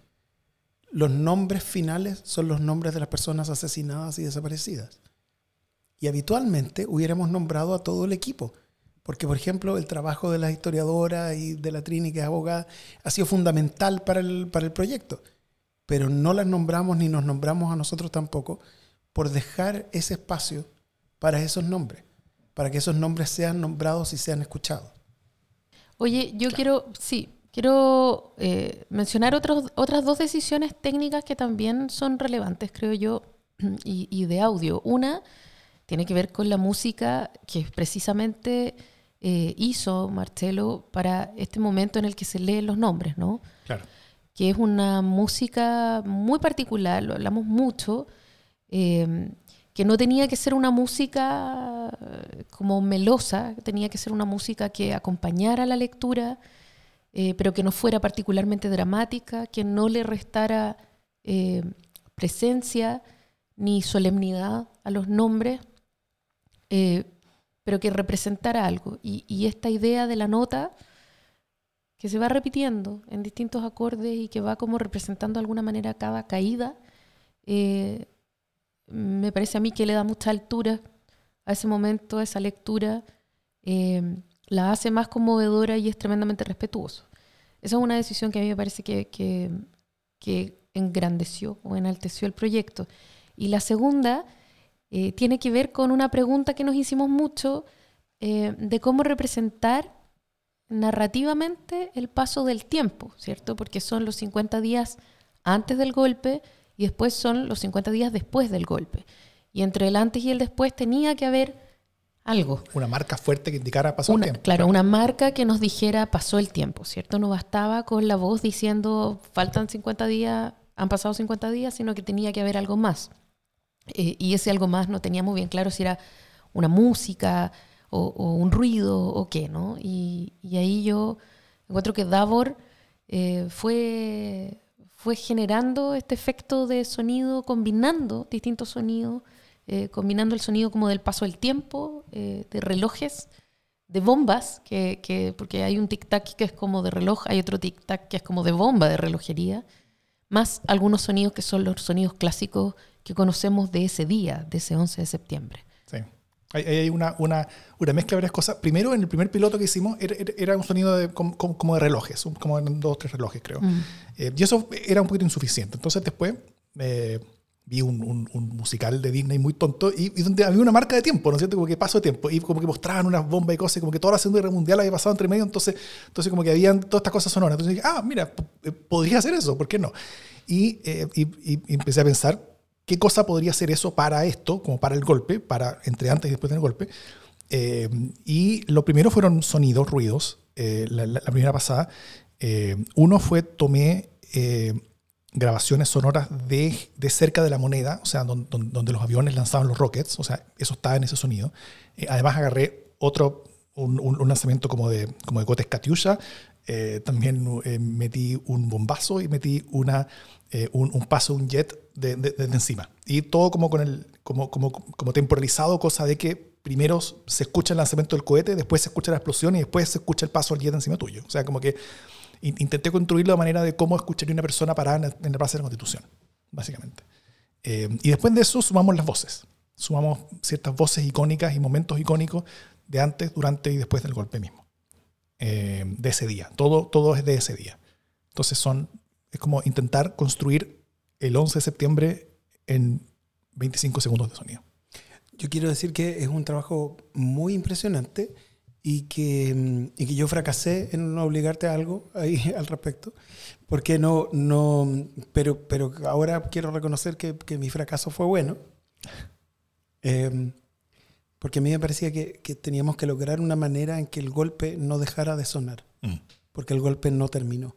Los nombres finales son los nombres de las personas asesinadas y desaparecidas. Y habitualmente hubiéramos nombrado a todo el equipo. Porque, por ejemplo, el trabajo de la historiadora y de la Trini, que es abogada, ha sido fundamental para el, para el proyecto. Pero no las nombramos ni nos nombramos a nosotros tampoco por dejar ese espacio para esos nombres, para que esos nombres sean nombrados y sean escuchados. Oye, yo quiero, sí, quiero eh, mencionar otros, otras dos decisiones técnicas que también son relevantes, creo yo, <clears throat> y, y de audio. Una tiene que ver con la música que precisamente eh, hizo Marcelo para este momento en el que se leen los nombres, ¿no? Claro. Que es una música muy particular, lo hablamos mucho, eh, que no tenía que ser una música eh, como melosa, tenía que ser una música que acompañara la lectura, eh, pero que no fuera particularmente dramática, que no le restara eh, presencia ni solemnidad a los nombres, eh, pero que representara algo. Y, esta idea de la nota que se va repitiendo en distintos acordes y que va como representando de alguna manera cada caída, me parece a mí que le da mucha altura a ese momento, a esa lectura, la hace más conmovedora y es tremendamente respetuoso. Esa es una decisión que a mí me parece que, que, engrandeció o enalteció el proyecto. Y la segunda eh, tiene que ver con una pregunta que nos hicimos mucho eh, de cómo representar narrativamente el paso del tiempo, ¿cierto? Porque son los 50 días antes del golpe y después son los 50 días después del golpe. Y entre el antes y el después tenía que haber algo. Una marca fuerte que indicara pasó Una- el tiempo. Claro, una marca que nos dijera pasó el tiempo, ¿cierto? No bastaba con la voz diciendo faltan 50 días, han pasado 50 días, sino que tenía que haber algo más. Eh, y ese algo más no teníamos bien claro si era una música o, o un ruido o qué, ¿no? Y, y ahí yo encuentro que Davor eh, fue, fue generando este efecto de sonido, combinando distintos sonidos, eh, combinando el sonido como del paso del tiempo, eh, de relojes, de bombas, que, que- porque hay un tic-tac que es como de reloj, hay otro tic-tac que es como de bomba de relojería, más algunos sonidos que son los sonidos clásicos que conocemos de ese día, de ese 11 de septiembre. Sí. Hay, hay- una, una, una mezcla de varias cosas. Primero, en el primer piloto que hicimos, era, era- un sonido de, como, como- de relojes, como en dos o tres relojes, creo. Mm. Eh, y eso era un poquito insuficiente. Entonces, después eh, vi un, un- un musical de Disney muy tonto y, y donde había una marca de tiempo, ¿no es cierto? Como que paso de tiempo. Y como que mostraban unas bombas y cosas, como que toda la Segunda Guerra Mundial había pasado entre medio. Entonces, entonces como que habían todas estas cosas sonoras. Entonces dije, ah, mira, eh, podría hacer eso, ¿por qué no? Y, eh, y- y- empecé a pensar qué cosa podría ser eso para esto, como para el golpe, para entre antes y después del golpe. Eh, y lo primero fueron sonidos, ruidos, eh, la, la- la primera pasada. Eh, uno fue, tomé eh, grabaciones sonoras de, de cerca de la moneda, o sea, don- don- donde los aviones lanzaban los rockets, o sea, eso estaba en ese sonido. Eh, además agarré otro, un, un- lanzamiento como de, como de Gotes Katyusha, eh, también eh, metí un bombazo y metí una, eh, un, un paso, un jet de, de- desde encima. Y todo como, con el, como, como, como temporalizado, cosa de que primero se escucha el lanzamiento del cohete, después se escucha la explosión y después se escucha el paso del jet encima tuyo. O sea, como que intenté construirlo de manera de cómo escucharía una persona parada en, la Plaza de la Constitución, básicamente. Eh, y después de eso sumamos las voces. Sumamos ciertas voces icónicas y momentos icónicos de antes, durante y después del golpe mismo. Eh, de ese día. Todo, todo es de ese día. Entonces son, es como intentar construir el 11 de septiembre en 25 segundos de sonido. Yo quiero decir que es un trabajo muy impresionante y que, mm, y que yo fracasé en no obligarte a algo ahí <laughs> al respecto, porque no, no, pero, pero ahora quiero reconocer que, que mi fracaso fue bueno. Eh, porque a mí me parecía que, que teníamos que lograr una manera en que el golpe no dejara de sonar, Mm. porque el golpe no terminó.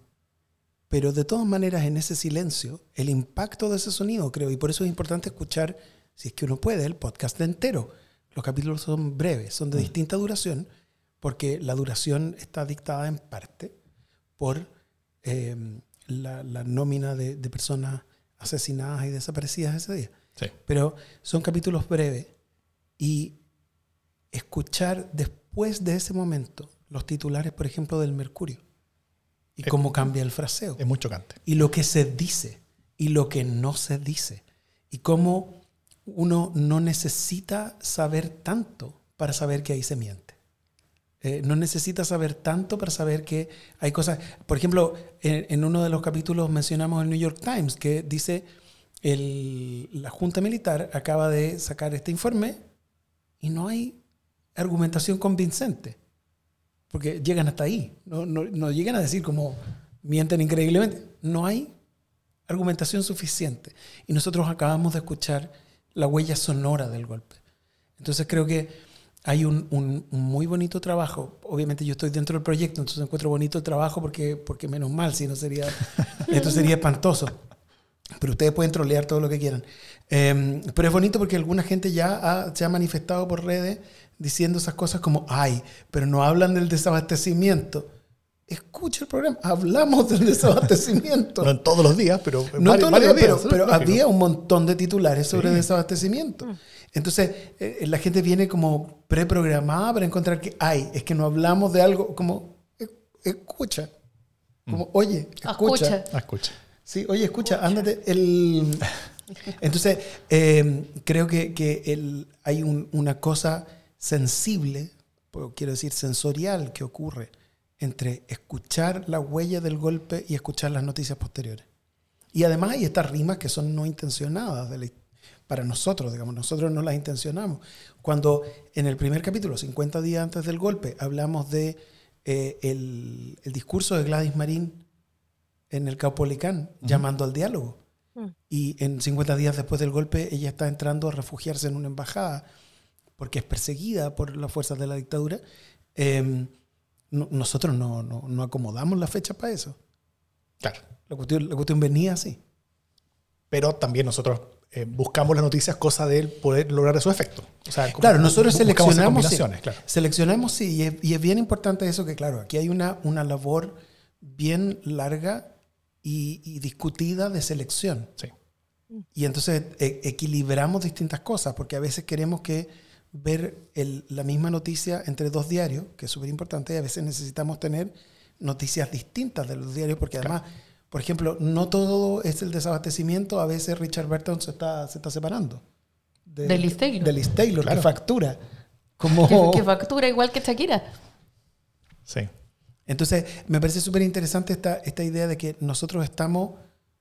Pero de todas maneras, en ese silencio, el impacto de ese sonido, creo, y por eso es importante escuchar, si es que uno puede, el podcast entero. Los capítulos son breves, son de Mm. distinta duración, porque la duración está dictada en parte por eh, la, la nómina de, de personas asesinadas y desaparecidas ese día. Sí. Pero son capítulos breves y escuchar después de ese momento los titulares, por ejemplo, del Mercurio y Es- cómo cambia el fraseo Es muy chocante. y lo que se dice y lo que no se dice y cómo uno no necesita saber tanto para saber que ahí se miente. Eh, no necesita saber tanto para saber que hay cosas. Por ejemplo, en, uno de los capítulos mencionamos el New York Times que dice el- la Junta Militar acaba de sacar este informe y no hay argumentación convincente. Porque llegan hasta ahí. No, no llegan a decir como mienten increíblemente. No hay argumentación suficiente. Y nosotros acabamos de escuchar la huella sonora del golpe. Entonces creo que hay un, un- muy bonito trabajo. Obviamente yo estoy dentro del proyecto, entonces encuentro bonito el trabajo porque, porque menos mal, si no sería, <laughs> esto sería espantoso. Pero ustedes pueden trolear todo lo que quieran. Eh, pero es bonito porque alguna gente ya ha- se ha manifestado por redes diciendo esas cosas como, ay, pero no hablan del desabastecimiento. Escucha el programa, hablamos del <laughs> desabastecimiento. No en todos los días, pero en No varios- todos los días, pero, había un montón de titulares sobre Sí. desabastecimiento. Entonces, eh, la gente viene como preprogramada para encontrar que, ay, es que no hablamos de algo como, "Eh, escucha, como, oye, escucha. Escucha. Ah, escucha. Sí, oye, escucha, ándate. El... <laughs> Entonces, eh, creo que, que el- hay un- una cosa sensible, quiero decir sensorial, que ocurre entre escuchar la huella del golpe y escuchar las noticias posteriores. Y además hay estas rimas que son no intencionadas de la para nosotros, digamos, nosotros no las intencionamos. Cuando en el primer capítulo, 50 días antes del golpe, hablamos de eh, el, el discurso de Gladys Marín en el Caupolicán, llamando al diálogo. Mm. Y en 50 días después del golpe, ella está entrando a refugiarse en una embajada porque es perseguida por las fuerzas de la dictadura. Eh, no- nosotros no, no- no acomodamos la fecha para eso. Claro. La cuestión, la cuestión venía así. Pero también nosotros eh, buscamos las noticias, cosa de poder lograr esos efectos. O sea, Claro, nosotros seleccionamos. sí. claro. Seleccionamos, sí, y es, y es bien importante eso que, claro, aquí hay una, una labor bien larga y, y discutida de selección. Sí. Y entonces e- equilibramos distintas cosas, porque a veces queremos que ver el- la misma noticia entre dos diarios, que es súper importante, y a veces necesitamos tener noticias distintas de los diarios, porque además, por ejemplo, no todo es el desabastecimiento, a veces Richard Burton se está, se está separando. De, De Liz Taylor. De Liz Taylor, Claro. que factura. Como, Que, que factura igual que Shakira. Sí. Entonces, me parece súper interesante esta, esta idea de que nosotros estamos,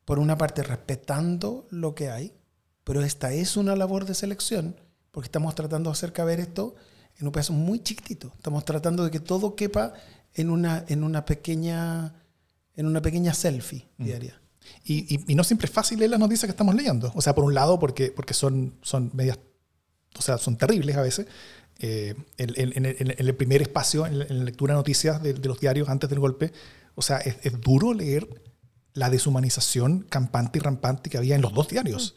por una parte, respetando lo que hay, pero esta es una labor de selección, porque estamos tratando de hacer caber esto en un pedazo muy chiquitito. Estamos tratando de que todo quepa en una, en una, pequeña, en una pequeña selfie diaria. Y, y- y no siempre es fácil leer las noticias que estamos leyendo. O sea, por un lado, porque, porque son, son medias, o sea, son terribles a veces. Eh, en, en- en- en- el primer espacio, en la, la lectura de noticias de, de los diarios antes del golpe, o sea, es, es duro leer la deshumanización campante y rampante que había en los dos diarios.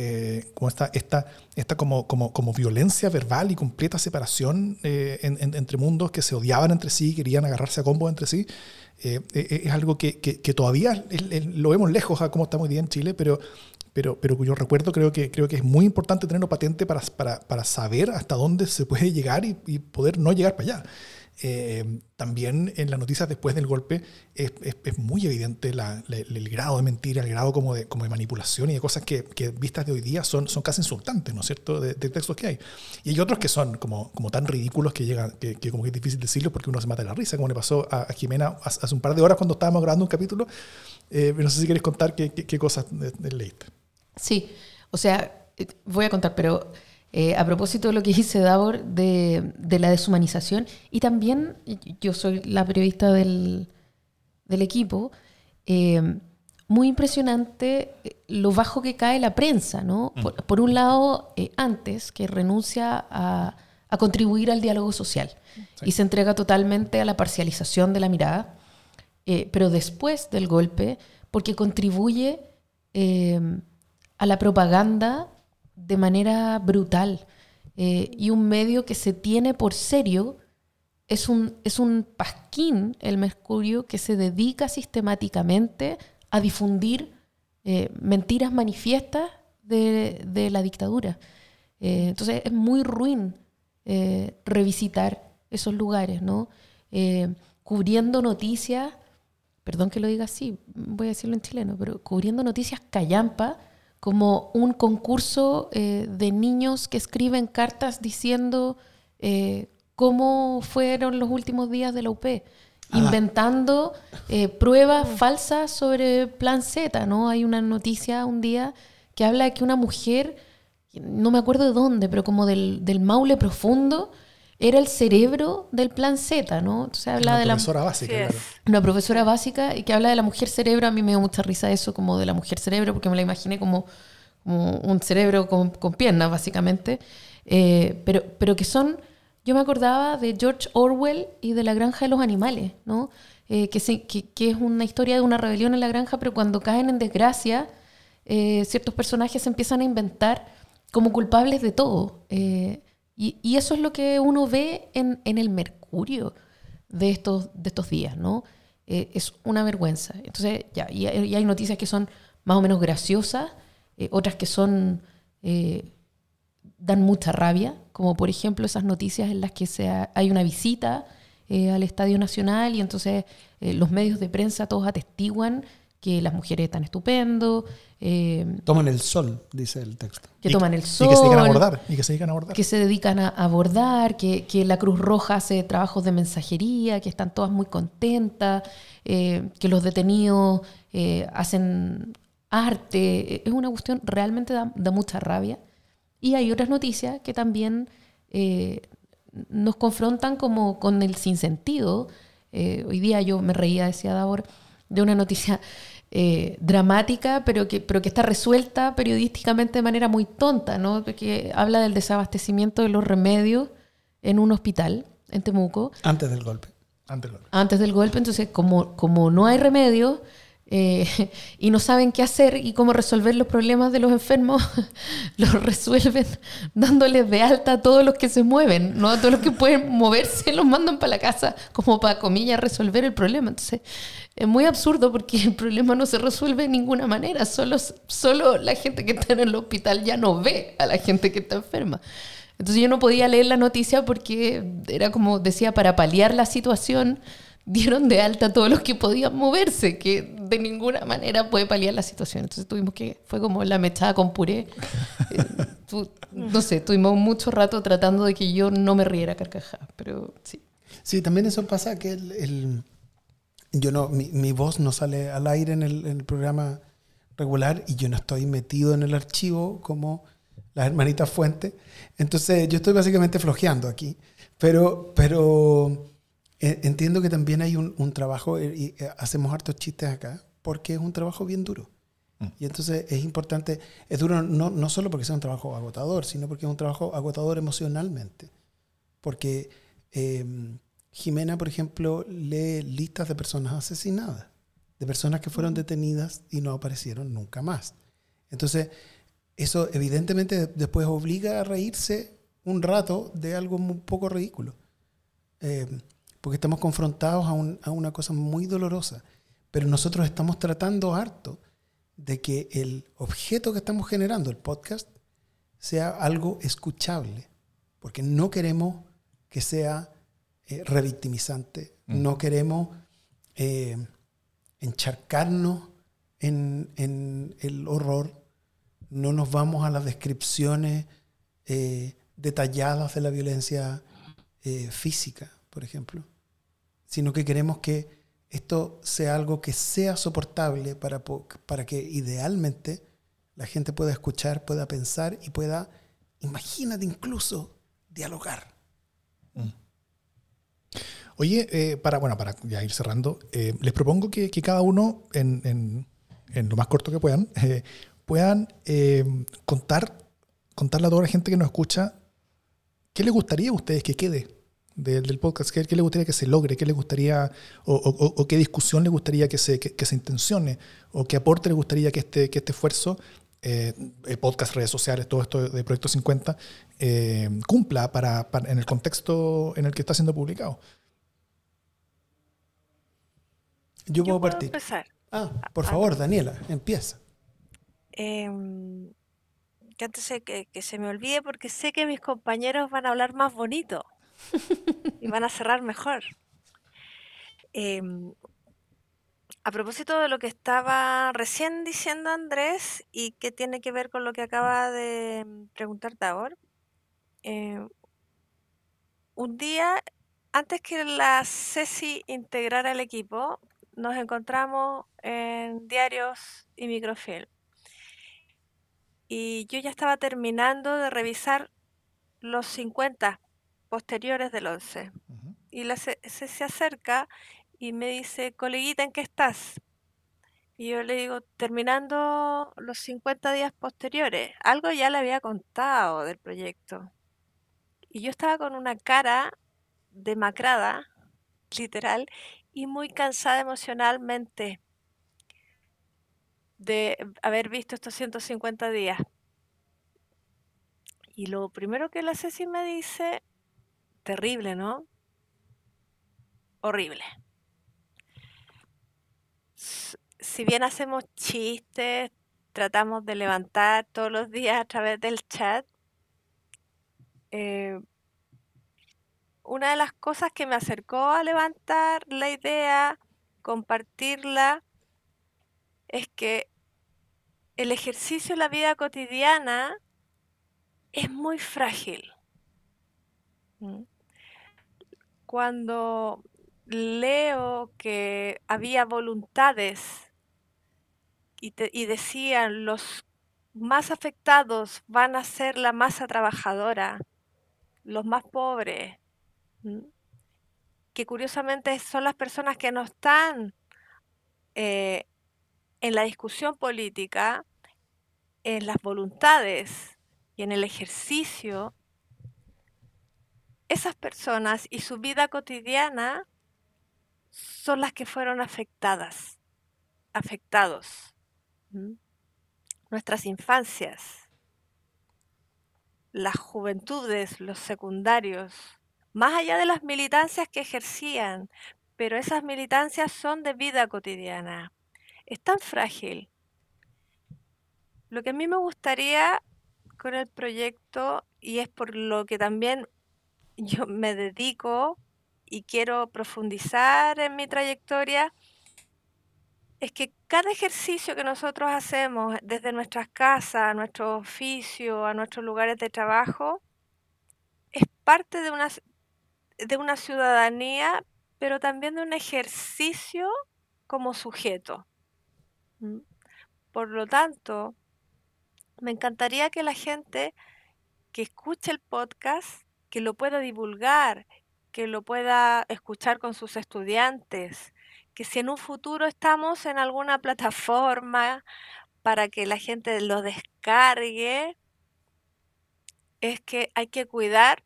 Eh, como esta, esta, esta como, como, como violencia verbal y completa separación eh, en- en- entre mundos que se odiaban entre sí, querían agarrarse a combos entre sí, eh, eh, es algo que, que- que todavía lo vemos lejos a cómo estamos hoy día en Chile, pero, pero, pero cuyo recuerdo creo que, creo que es muy importante tenerlo patente para, para, para saber hasta dónde se puede llegar y, y poder no llegar para allá. Eh, también en las noticias después del golpe es, es- es muy evidente la- la- el grado de mentira, el grado como de, como de manipulación y de cosas que, que vistas de hoy día son, son casi insultantes, ¿no es cierto?, de, de textos que hay. Y hay otros que son como, como tan ridículos que llegan, que, que como que es difícil decirlo porque uno se mata de la risa, como le pasó a, a Jimena hace, hace un par de horas cuando estábamos grabando un capítulo. Eh, no sé si quieres contar qué, qué- qué cosas eh, leíste. Sí, o sea, voy a contar, pero eh, a propósito de lo que dice Davor de, de la deshumanización, y también yo soy la periodista del, del equipo, eh, muy impresionante eh, lo bajo que cae la prensa, ¿no? Por, por un lado, eh, antes que renuncia a, a contribuir al diálogo social y se entrega totalmente a la parcialización de la mirada, pero después del golpe, porque contribuye a la propaganda de manera brutal eh, y un medio que se tiene por serio es un, es un pasquín, el Mercurio, que se dedica sistemáticamente a difundir mentiras manifiestas de, de la dictadura. entonces es muy ruin eh, revisitar esos lugares, ¿no? Eh, cubriendo noticias, perdón que lo diga así, voy a decirlo en chileno, pero cubriendo noticias callampa como un concurso eh, de niños que escriben cartas diciendo cómo fueron los últimos días de la UP, ah. inventando pruebas falsas sobre Plan Z, ¿no? Hay una noticia un día que habla de que una mujer no me acuerdo de dónde, pero como del, del Maule profundo, era el cerebro del plan Z, ¿no? Entonces habla una de la profesora básica, claro. Una profesora básica y que habla de la mujer cerebro. A mí me dio mucha risa eso, como de la mujer cerebro, porque me la imaginé como, como un cerebro con, con piernas, básicamente. Eh, pero, pero que son. Yo me acordaba de George Orwell y de la granja de los animales, ¿no? Eh, que, que, que, es una historia de una rebelión en la granja, pero cuando caen en desgracia, eh, ciertos personajes se empiezan a inventar como culpables de todo. Eh, y, eso es lo que uno ve en, el mercurio de estos, de estos días, ¿no? Eh, es una vergüenza. Entonces, ya, y, hay noticias que son más o menos graciosas, eh, otras que son dan mucha rabia, como por ejemplo esas noticias en las que se hay una visita al Estadio Nacional y entonces los medios de prensa todos atestiguan que las mujeres están estupendo. Eh, toman el sol, dice el texto. Que toman el sol. Y que se dedican a abordar. Y que se dedican a abordar. Que se dedican a abordar, que, que la Cruz Roja hace trabajos de mensajería, que están todas muy contentas, eh, que los detenidos eh, hacen arte. Es una cuestión realmente da, da, mucha rabia. Y hay otras noticias que también nos confrontan como con el sinsentido. hoy día yo me reía, decía Davor, de una noticia eh, dramática, pero que, pero que está resuelta periodísticamente de manera muy tonta, ¿no? Que habla del desabastecimiento de los remedios en un hospital en Temuco. Antes del golpe. Antes del golpe. Antes del golpe, entonces como, como no hay remedio eh, <laughs> y no saben qué hacer y cómo resolver los problemas de los enfermos, <laughs> los resuelven <laughs> dándoles de alta a todos los que se mueven, ¿no? A todos los que pueden moverse, los mandan para la casa como para, comillas, resolver el problema. Entonces, es muy absurdo porque el problema no se resuelve de ninguna manera, solo, solo la gente que está en el hospital ya no ve a la gente que está enferma. Entonces yo no podía leer la noticia porque era como decía, para paliar la situación dieron de alta a todos los que podían moverse, que de ninguna manera puede paliar la situación. Entonces tuvimos que, fue como la mechada con puré. Eh, no sé, tuvimos mucho rato tratando de que yo no me riera carcajada, pero sí. Sí, también eso pasa que el, yo no, mi, mi, voz no sale al aire en el, en el, programa regular y yo no estoy metido en el archivo como las hermanitas Fuente. Entonces yo estoy básicamente flojeando aquí. Pero, pero entiendo que también hay un, un trabajo, eh, y eh, hacemos hartos chistes acá, porque es un trabajo bien duro. Mm. Y entonces es importante, es duro no, no solo porque sea un trabajo agotador, sino porque es un trabajo agotador emocionalmente. Porque em, Jimena, por ejemplo, lee listas de personas asesinadas, de personas que fueron mm. detenidas y no aparecieron nunca más. Entonces, eso evidentemente después obliga a reírse un rato de algo un poco ridículo. Eh, porque estamos confrontados a, una cosa muy dolorosa. Pero nosotros estamos tratando harto de que el objeto que estamos generando, el podcast, sea algo escuchable, porque no queremos que sea eh, revictimizante, mm. no queremos eh, encharcarnos en, el horror, no nos vamos a las descripciones eh, detalladas de la violencia física por ejemplo, sino que queremos que esto sea algo que sea soportable para, para que idealmente la gente pueda escuchar, pueda pensar y pueda, imagínate incluso, dialogar. Mm. Oye, eh, para, bueno, para ya ir cerrando, eh, les propongo que, cada uno, en, lo más corto que puedan, eh, puedan contar, contarle a toda la gente que nos escucha ¿qué les gustaría a ustedes que quede del, del podcast? ¿Qué, qué les gustaría que se logre? ¿Qué les gustaría, o, o- o qué discusión les gustaría que se, que, que se intencione? ¿O qué aporte les gustaría que este, que este esfuerzo, eh, el podcast, redes sociales, todo esto de Proyecto 50, eh, cumpla para, para- en el contexto en el que está siendo publicado? Yo puedo Yo puedo partir. empezar. Ah, por Ah, favor, Daniela, empieza. Em, que antes de que, que se me olvide, porque sé que mis compañeros van a hablar más bonito <laughs> y van a cerrar mejor. Em, a propósito de lo que estaba recién diciendo Andrés y que tiene que ver con lo que acaba de preguntar Davor, em, un día, antes que la Ceci integrara el equipo, nos encontramos en Diarios y Microfilm. Y yo ya estaba terminando de revisar los 50 posteriores del 11. Y la Ce- se acerca y me dice, coleguita, ¿en qué estás? Y yo le digo, terminando los 50 días posteriores. Algo ya le había contado del proyecto. Y yo estaba con una cara demacrada, literal, y muy cansada emocionalmente de haber visto estos 150 días. Y lo primero que la Ceci me dice, terrible, ¿no? Horrible. Si bien hacemos chistes, tratamos de levantar todos los días a través del chat, eh, una de las cosas que me acercó a levantar la idea, compartirla, es que el ejercicio en la vida cotidiana es muy frágil. ¿m? Cuando leo que había voluntades y, decían los más afectados van a ser la masa trabajadora, los más pobres, que curiosamente son las personas que no están eh, en la discusión política, en las voluntades y en el ejercicio, esas personas y su vida cotidiana son las que fueron afectadas, afectados. Nuestras infancias, las juventudes, los secundarios, más allá de las militancias que ejercían, pero esas militancias son de vida cotidiana. Es tan frágil. Lo que a mí me gustaría con el proyecto, y es por lo que también yo me dedico y quiero profundizar en mi trayectoria, es que cada ejercicio que nosotros hacemos desde nuestras casas, a nuestro oficio, a nuestros lugares de trabajo, es parte de una, de una ciudadanía, pero también de un ejercicio como sujeto. ¿m? Por lo tanto, me encantaría que la gente que escuche el podcast, que lo pueda divulgar, que lo pueda escuchar con sus estudiantes, que si en un futuro estamos en alguna <laughs> plataforma para que la gente lo descargue, es que hay que cuidar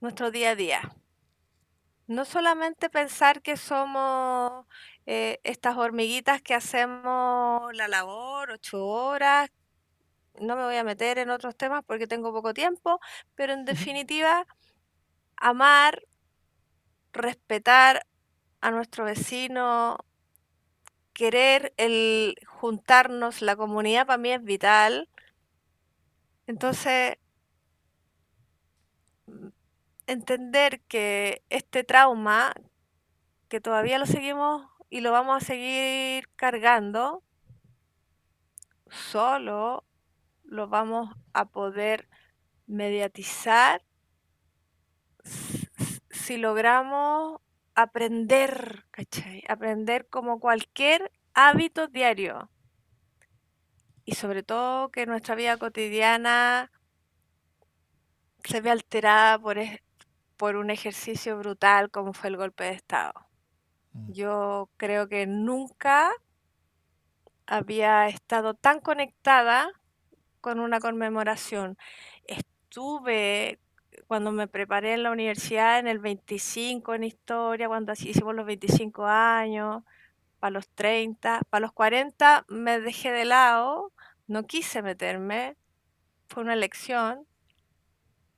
nuestro día a día. No solamente pensar que somos eh, estas hormiguitas que hacemos la labor ocho horas, no me voy a meter en otros temas porque tengo poco tiempo, pero en definitiva, amar, respetar a nuestro vecino, querer el juntarnos, la comunidad para mí es vital. Entonces, mm, entender que este trauma, que todavía lo seguimos y lo vamos a seguir cargando, solo lo vamos a poder mediatizar si logramos aprender, ¿cachai? Aprender como cualquier hábito diario. Y sobre todo que nuestra vida cotidiana se ve alterada por, es- por un ejercicio brutal como fue el golpe de Estado. Mm. Yo creo que nunca había estado tan conectada con una conmemoración. Es tuve cuando me preparé en la universidad en el 25 en historia, cuando así hicimos los 25 años, para los 30, para los 40 me dejé de lado, no quise meterme, fue una elección,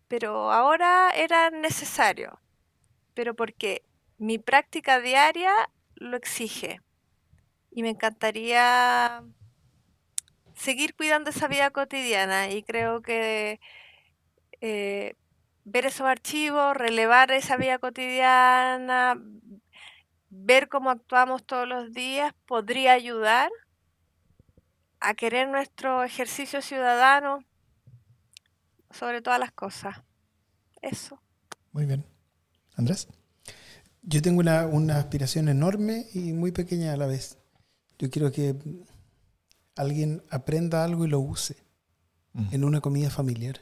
pero ahora era necesario, pero porque mi práctica diaria lo exige y me encantaría seguir cuidando esa vida cotidiana y creo que eh, ver esos archivos, relevar esa vida cotidiana, ver cómo actuamos todos los días, podría ayudar a querer nuestro ejercicio ciudadano sobre todas las cosas. Eso. Muy bien. Andrés. Yo tengo una, una aspiración enorme y muy pequeña a la vez. Yo quiero que alguien aprenda algo y lo use en una comida familiar.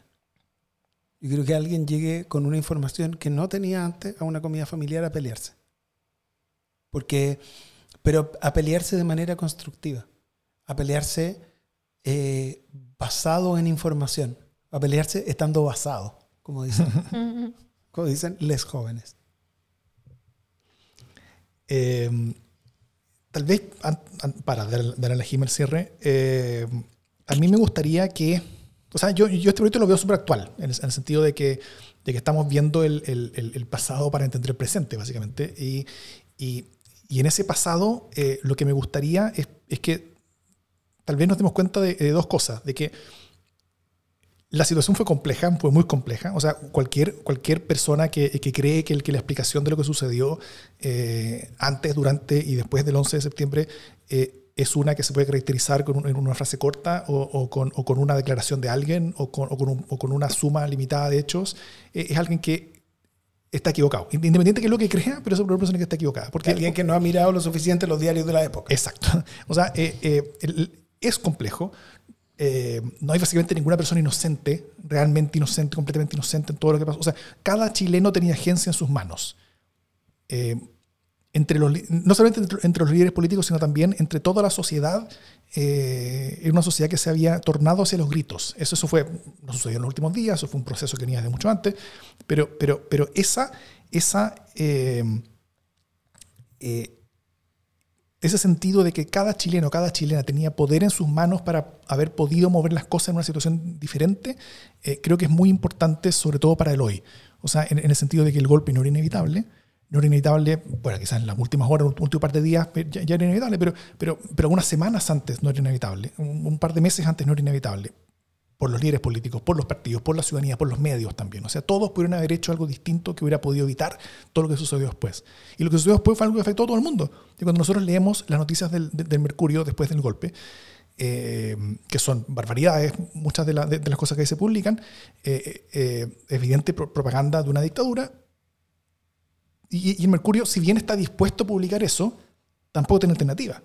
Yo quiero que alguien llegue con una información que no tenía antes a una comida familiar a pelearse. Porque, pero a pelearse de manera constructiva, a pelearse eh, basado en información, a pelearse estando basado, como dicen, <laughs> como dicen les jóvenes. Eh, tal vez, para dar, a la el cierre, eh, a mí me gustaría que, o sea, yo, yo este proyecto lo veo súper actual, en el, en el sentido de que, de que estamos viendo el- el- el pasado para entender el presente, básicamente. Y, y- y en ese pasado, eh, lo que me gustaría es, es que tal vez nos demos cuenta de, de dos cosas, de que la situación fue compleja, fue muy compleja. O sea, cualquier, cualquier persona que, que cree que, el- que la explicación de lo que sucedió eh, antes, durante y después del 11 de septiembre eh, es una que se puede caracterizar con un- en una frase corta o, o con, o con una declaración de alguien o con, o con un- o con una suma limitada de hechos, eh, es alguien que está equivocado. Independiente de lo que crea, pero es una persona que está equivocada. Porque Alguien que no ha mirado lo suficiente los diarios de la época. Exacto. <laughs> O sea, el- es complejo. Eh, no hay básicamente ninguna persona inocente, realmente inocente, completamente inocente en todo lo que pasó. O sea, cada chileno tenía agencia en sus manos. Eh, entre los, no solamente entre, los líderes políticos, sino también entre toda la sociedad. Eh, una sociedad que se había tornado hacia los gritos. Eso, eso fue, no sucedió en los últimos días, eso fue un proceso que venía de mucho antes, pero, pero, pero esa, esa eh, ese sentido de que cada chileno, cada chilena tenía poder en sus manos para haber podido mover las cosas en una situación diferente, eh, creo que es muy importante, sobre todo para el hoy. O sea, en, el sentido de que el golpe no era inevitable, no era inevitable, bueno, quizás en las últimas horas, último par de días eh, ya, era inevitable, pero, pero, pero algunas semanas antes no era inevitable, un par de meses antes no era inevitable por los líderes políticos, por los partidos, por la ciudadanía, por los medios también. O sea, todos pudieron haber hecho algo distinto que hubiera podido evitar todo lo que sucedió después. Y lo que sucedió después fue algo que afectó a todo el mundo. Y cuando nosotros leemos las noticias del, del- Mercurio después del golpe, eh, que son barbaridades, muchas de, la- de- de las cosas que se publican, eh, eh, evidente pro- propaganda de una dictadura. Y el Mercurio, si bien está dispuesto a publicar eso, tampoco tiene alternativa.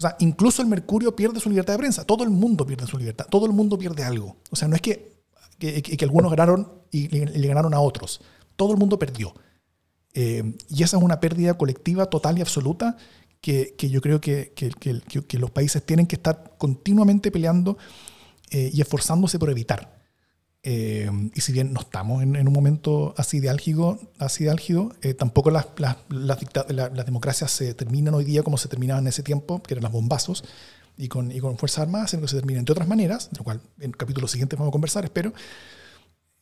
O sea, incluso el Mercurio pierde su libertad de prensa. Todo el mundo pierde su libertad. Todo el mundo pierde algo. O sea, no es que, que, algunos ganaron y le, ganaron a otros. Todo el mundo perdió. Eh, y esa es una pérdida colectiva total y absoluta que, que yo creo que los países tienen que estar continuamente peleando eh, y esforzándose por evitar. Eh, y si bien no estamos en, en un momento así de álgido, así de álgido eh, tampoco las, las, las, las democracias se terminan hoy día como se terminaban en ese tiempo, que eran los bombazos, y con, y con Fuerzas Armadas, sino que se terminan de otras maneras, de lo cual en el capítulo siguiente vamos a conversar, espero.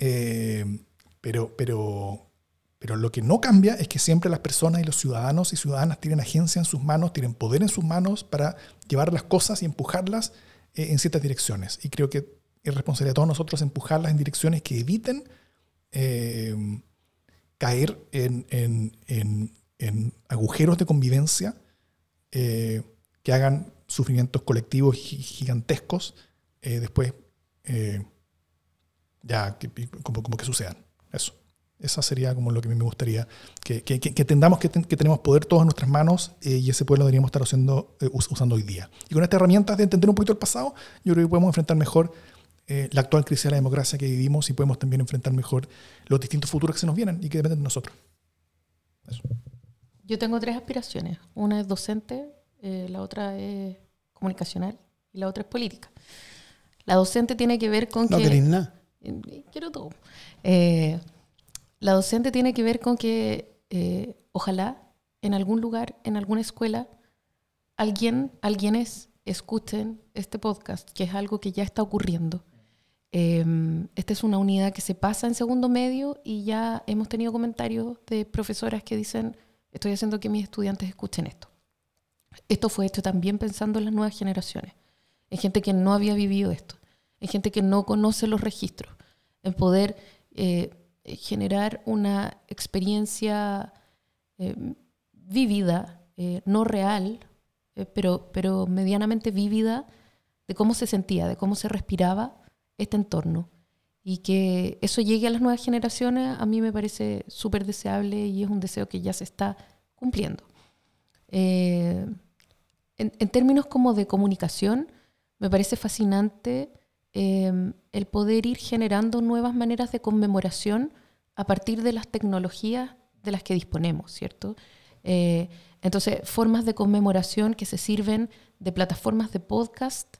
Eh, pero, pero, pero lo que no cambia es que siempre las personas y los ciudadanos y ciudadanas tienen agencia en sus manos, tienen poder en sus manos para llevar las cosas y empujarlas eh, en ciertas direcciones. Y creo que es responsabilidad de todos nosotros empujarlas en direcciones que eviten eh, caer en, en- en- en agujeros de convivencia eh, que hagan sufrimientos colectivos gi- gigantescos eh, después eh, ya que- como, como que sucedan. Eso. Esa sería como lo que a mí me gustaría, que, que, que- entendamos que, ten- que tenemos poder todos en nuestras manos eh, y ese poder lo deberíamos estar haciendo, eh, us- usando hoy día. Y con estas herramientas de entender un poquito el pasado, yo creo que podemos enfrentar mejor eh, la actual crisis de la democracia que vivimos y podemos también enfrentar mejor los distintos futuros que se nos vienen y que dependen de nosotros. Eso. Yo tengo tres aspiraciones. Una es docente, eh, la otra es comunicacional y la otra es política. La docente tiene que ver con No que... queréis nada. eh, quiero todo. Eh, la docente tiene que ver con que eh, ojalá en algún lugar, en alguna escuela, alguien, alguienes escuchen este podcast, que es algo que ya está ocurriendo. Eh, esta es una unidad que se pasa en segundo medio y ya hemos tenido comentarios de profesoras que dicen, estoy haciendo que mis estudiantes escuchen esto. Esto fue hecho también pensando en las nuevas generaciones, en gente que no había vivido esto, en gente que no conoce los registros, en poder eh, generar una experiencia eh, vívida, no real, eh, pero, pero medianamente vívida de cómo se sentía, de cómo se respiraba este entorno. Y que eso llegue a las nuevas generaciones a mí me parece súper deseable y es un deseo que ya se está cumpliendo. Eh, en, términos como de comunicación, me parece fascinante eh, el poder ir generando nuevas maneras de conmemoración a partir de las tecnologías de las que disponemos, ¿cierto? Eh, entonces, formas de conmemoración que se sirven de plataformas de podcast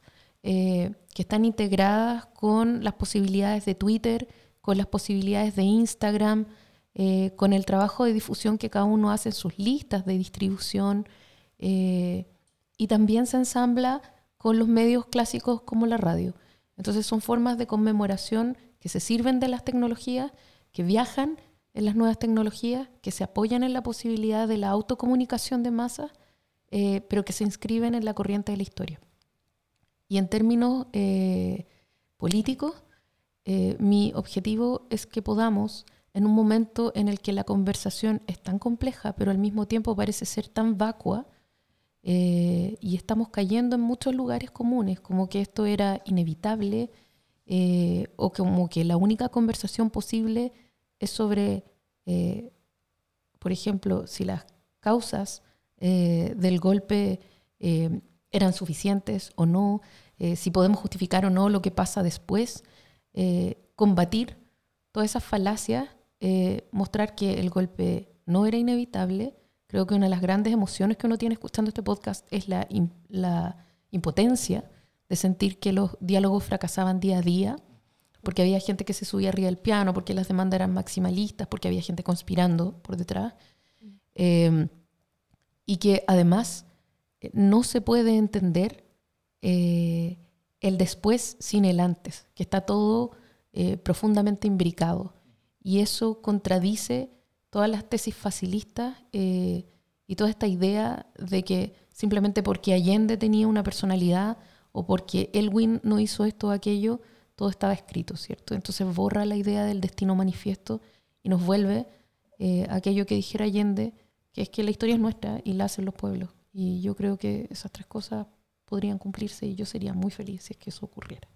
que están integradas con las posibilidades de Twitter, con las posibilidades de Instagram, eh, con el trabajo de difusión que cada uno hace en sus listas de distribución. eh, y también se ensambla con los medios clásicos como la radio. Entonces son formas de conmemoración que se sirven de las tecnologías, que viajan en las nuevas tecnologías, que se apoyan en la posibilidad de la autocomunicación de masas, eh, pero que se inscriben en la corriente de la historia. Y en términos eh, políticos, eh, mi objetivo es que podamos, en un momento en el que la conversación es tan compleja, pero al mismo tiempo parece ser tan vacua, eh, y estamos cayendo en muchos lugares comunes, como que esto era inevitable, o como que la única conversación posible es sobre, por ejemplo, si las causas del golpe eran suficientes o no, eh, si podemos justificar o no lo que pasa después, eh, combatir todas esas falacias, eh, mostrar que el golpe no era inevitable. Creo que una de las grandes emociones que uno tiene escuchando este podcast es la, im- la impotencia de sentir que los diálogos fracasaban día a día, porque había gente que se subía arriba del piano, porque las demandas eran maximalistas, porque había gente conspirando por detrás. Eh, y que además no se puede entender eh, el después sin el antes, que está todo eh, profundamente imbricado. Y eso contradice todas las tesis facilistas eh, y toda esta idea de que simplemente porque Allende tenía una personalidad o porque Elwin no hizo esto o aquello, todo estaba escrito, ¿cierto? Entonces borra la idea del destino manifiesto y nos vuelve eh, a aquello que dijera Allende, que es que la historia es nuestra y la hacen los pueblos. Y yo creo que esas tres cosas podrían cumplirse y yo sería muy feliz si es que eso ocurriera.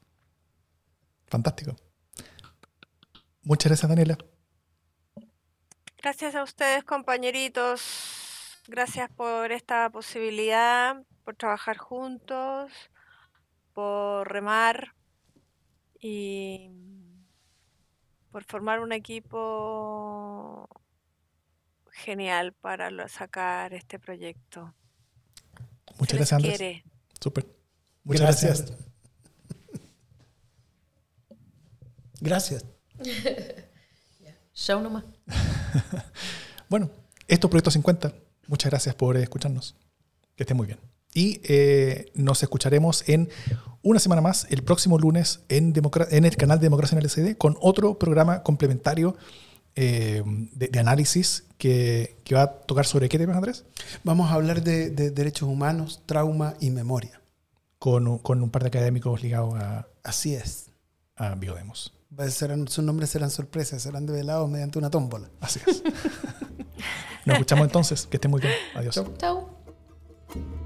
Fantástico. Muchas gracias, Daniela. Gracias a ustedes, compañeritos. Gracias por esta posibilidad, por trabajar juntos, por remar y por formar un equipo genial para sacar este proyecto. Muchas gracias, Andrés. quiere. Súper. Muchas gracias. Gracias. Gracias. <laughs> Show nomás. <laughs> Bueno, esto es Proyecto 50. Muchas gracias por escucharnos. Que estén muy bien. Y eh, nos escucharemos en una semana más, el próximo lunes, en, Democra- en el canal de Democracia en el LCD, con otro programa complementario eh, de, de análisis que, que va a tocar sobre qué temas, Andrés? Vamos a hablar de, de derechos humanos, trauma y memoria. Con, un- con un par de académicos ligados a, Así es. a Biodemos. Sus nombres serán sorpresas, serán develados mediante una tómbola. Así es. <laughs> Nos escuchamos entonces. Que estén muy bien. Adiós. Chau. Chau.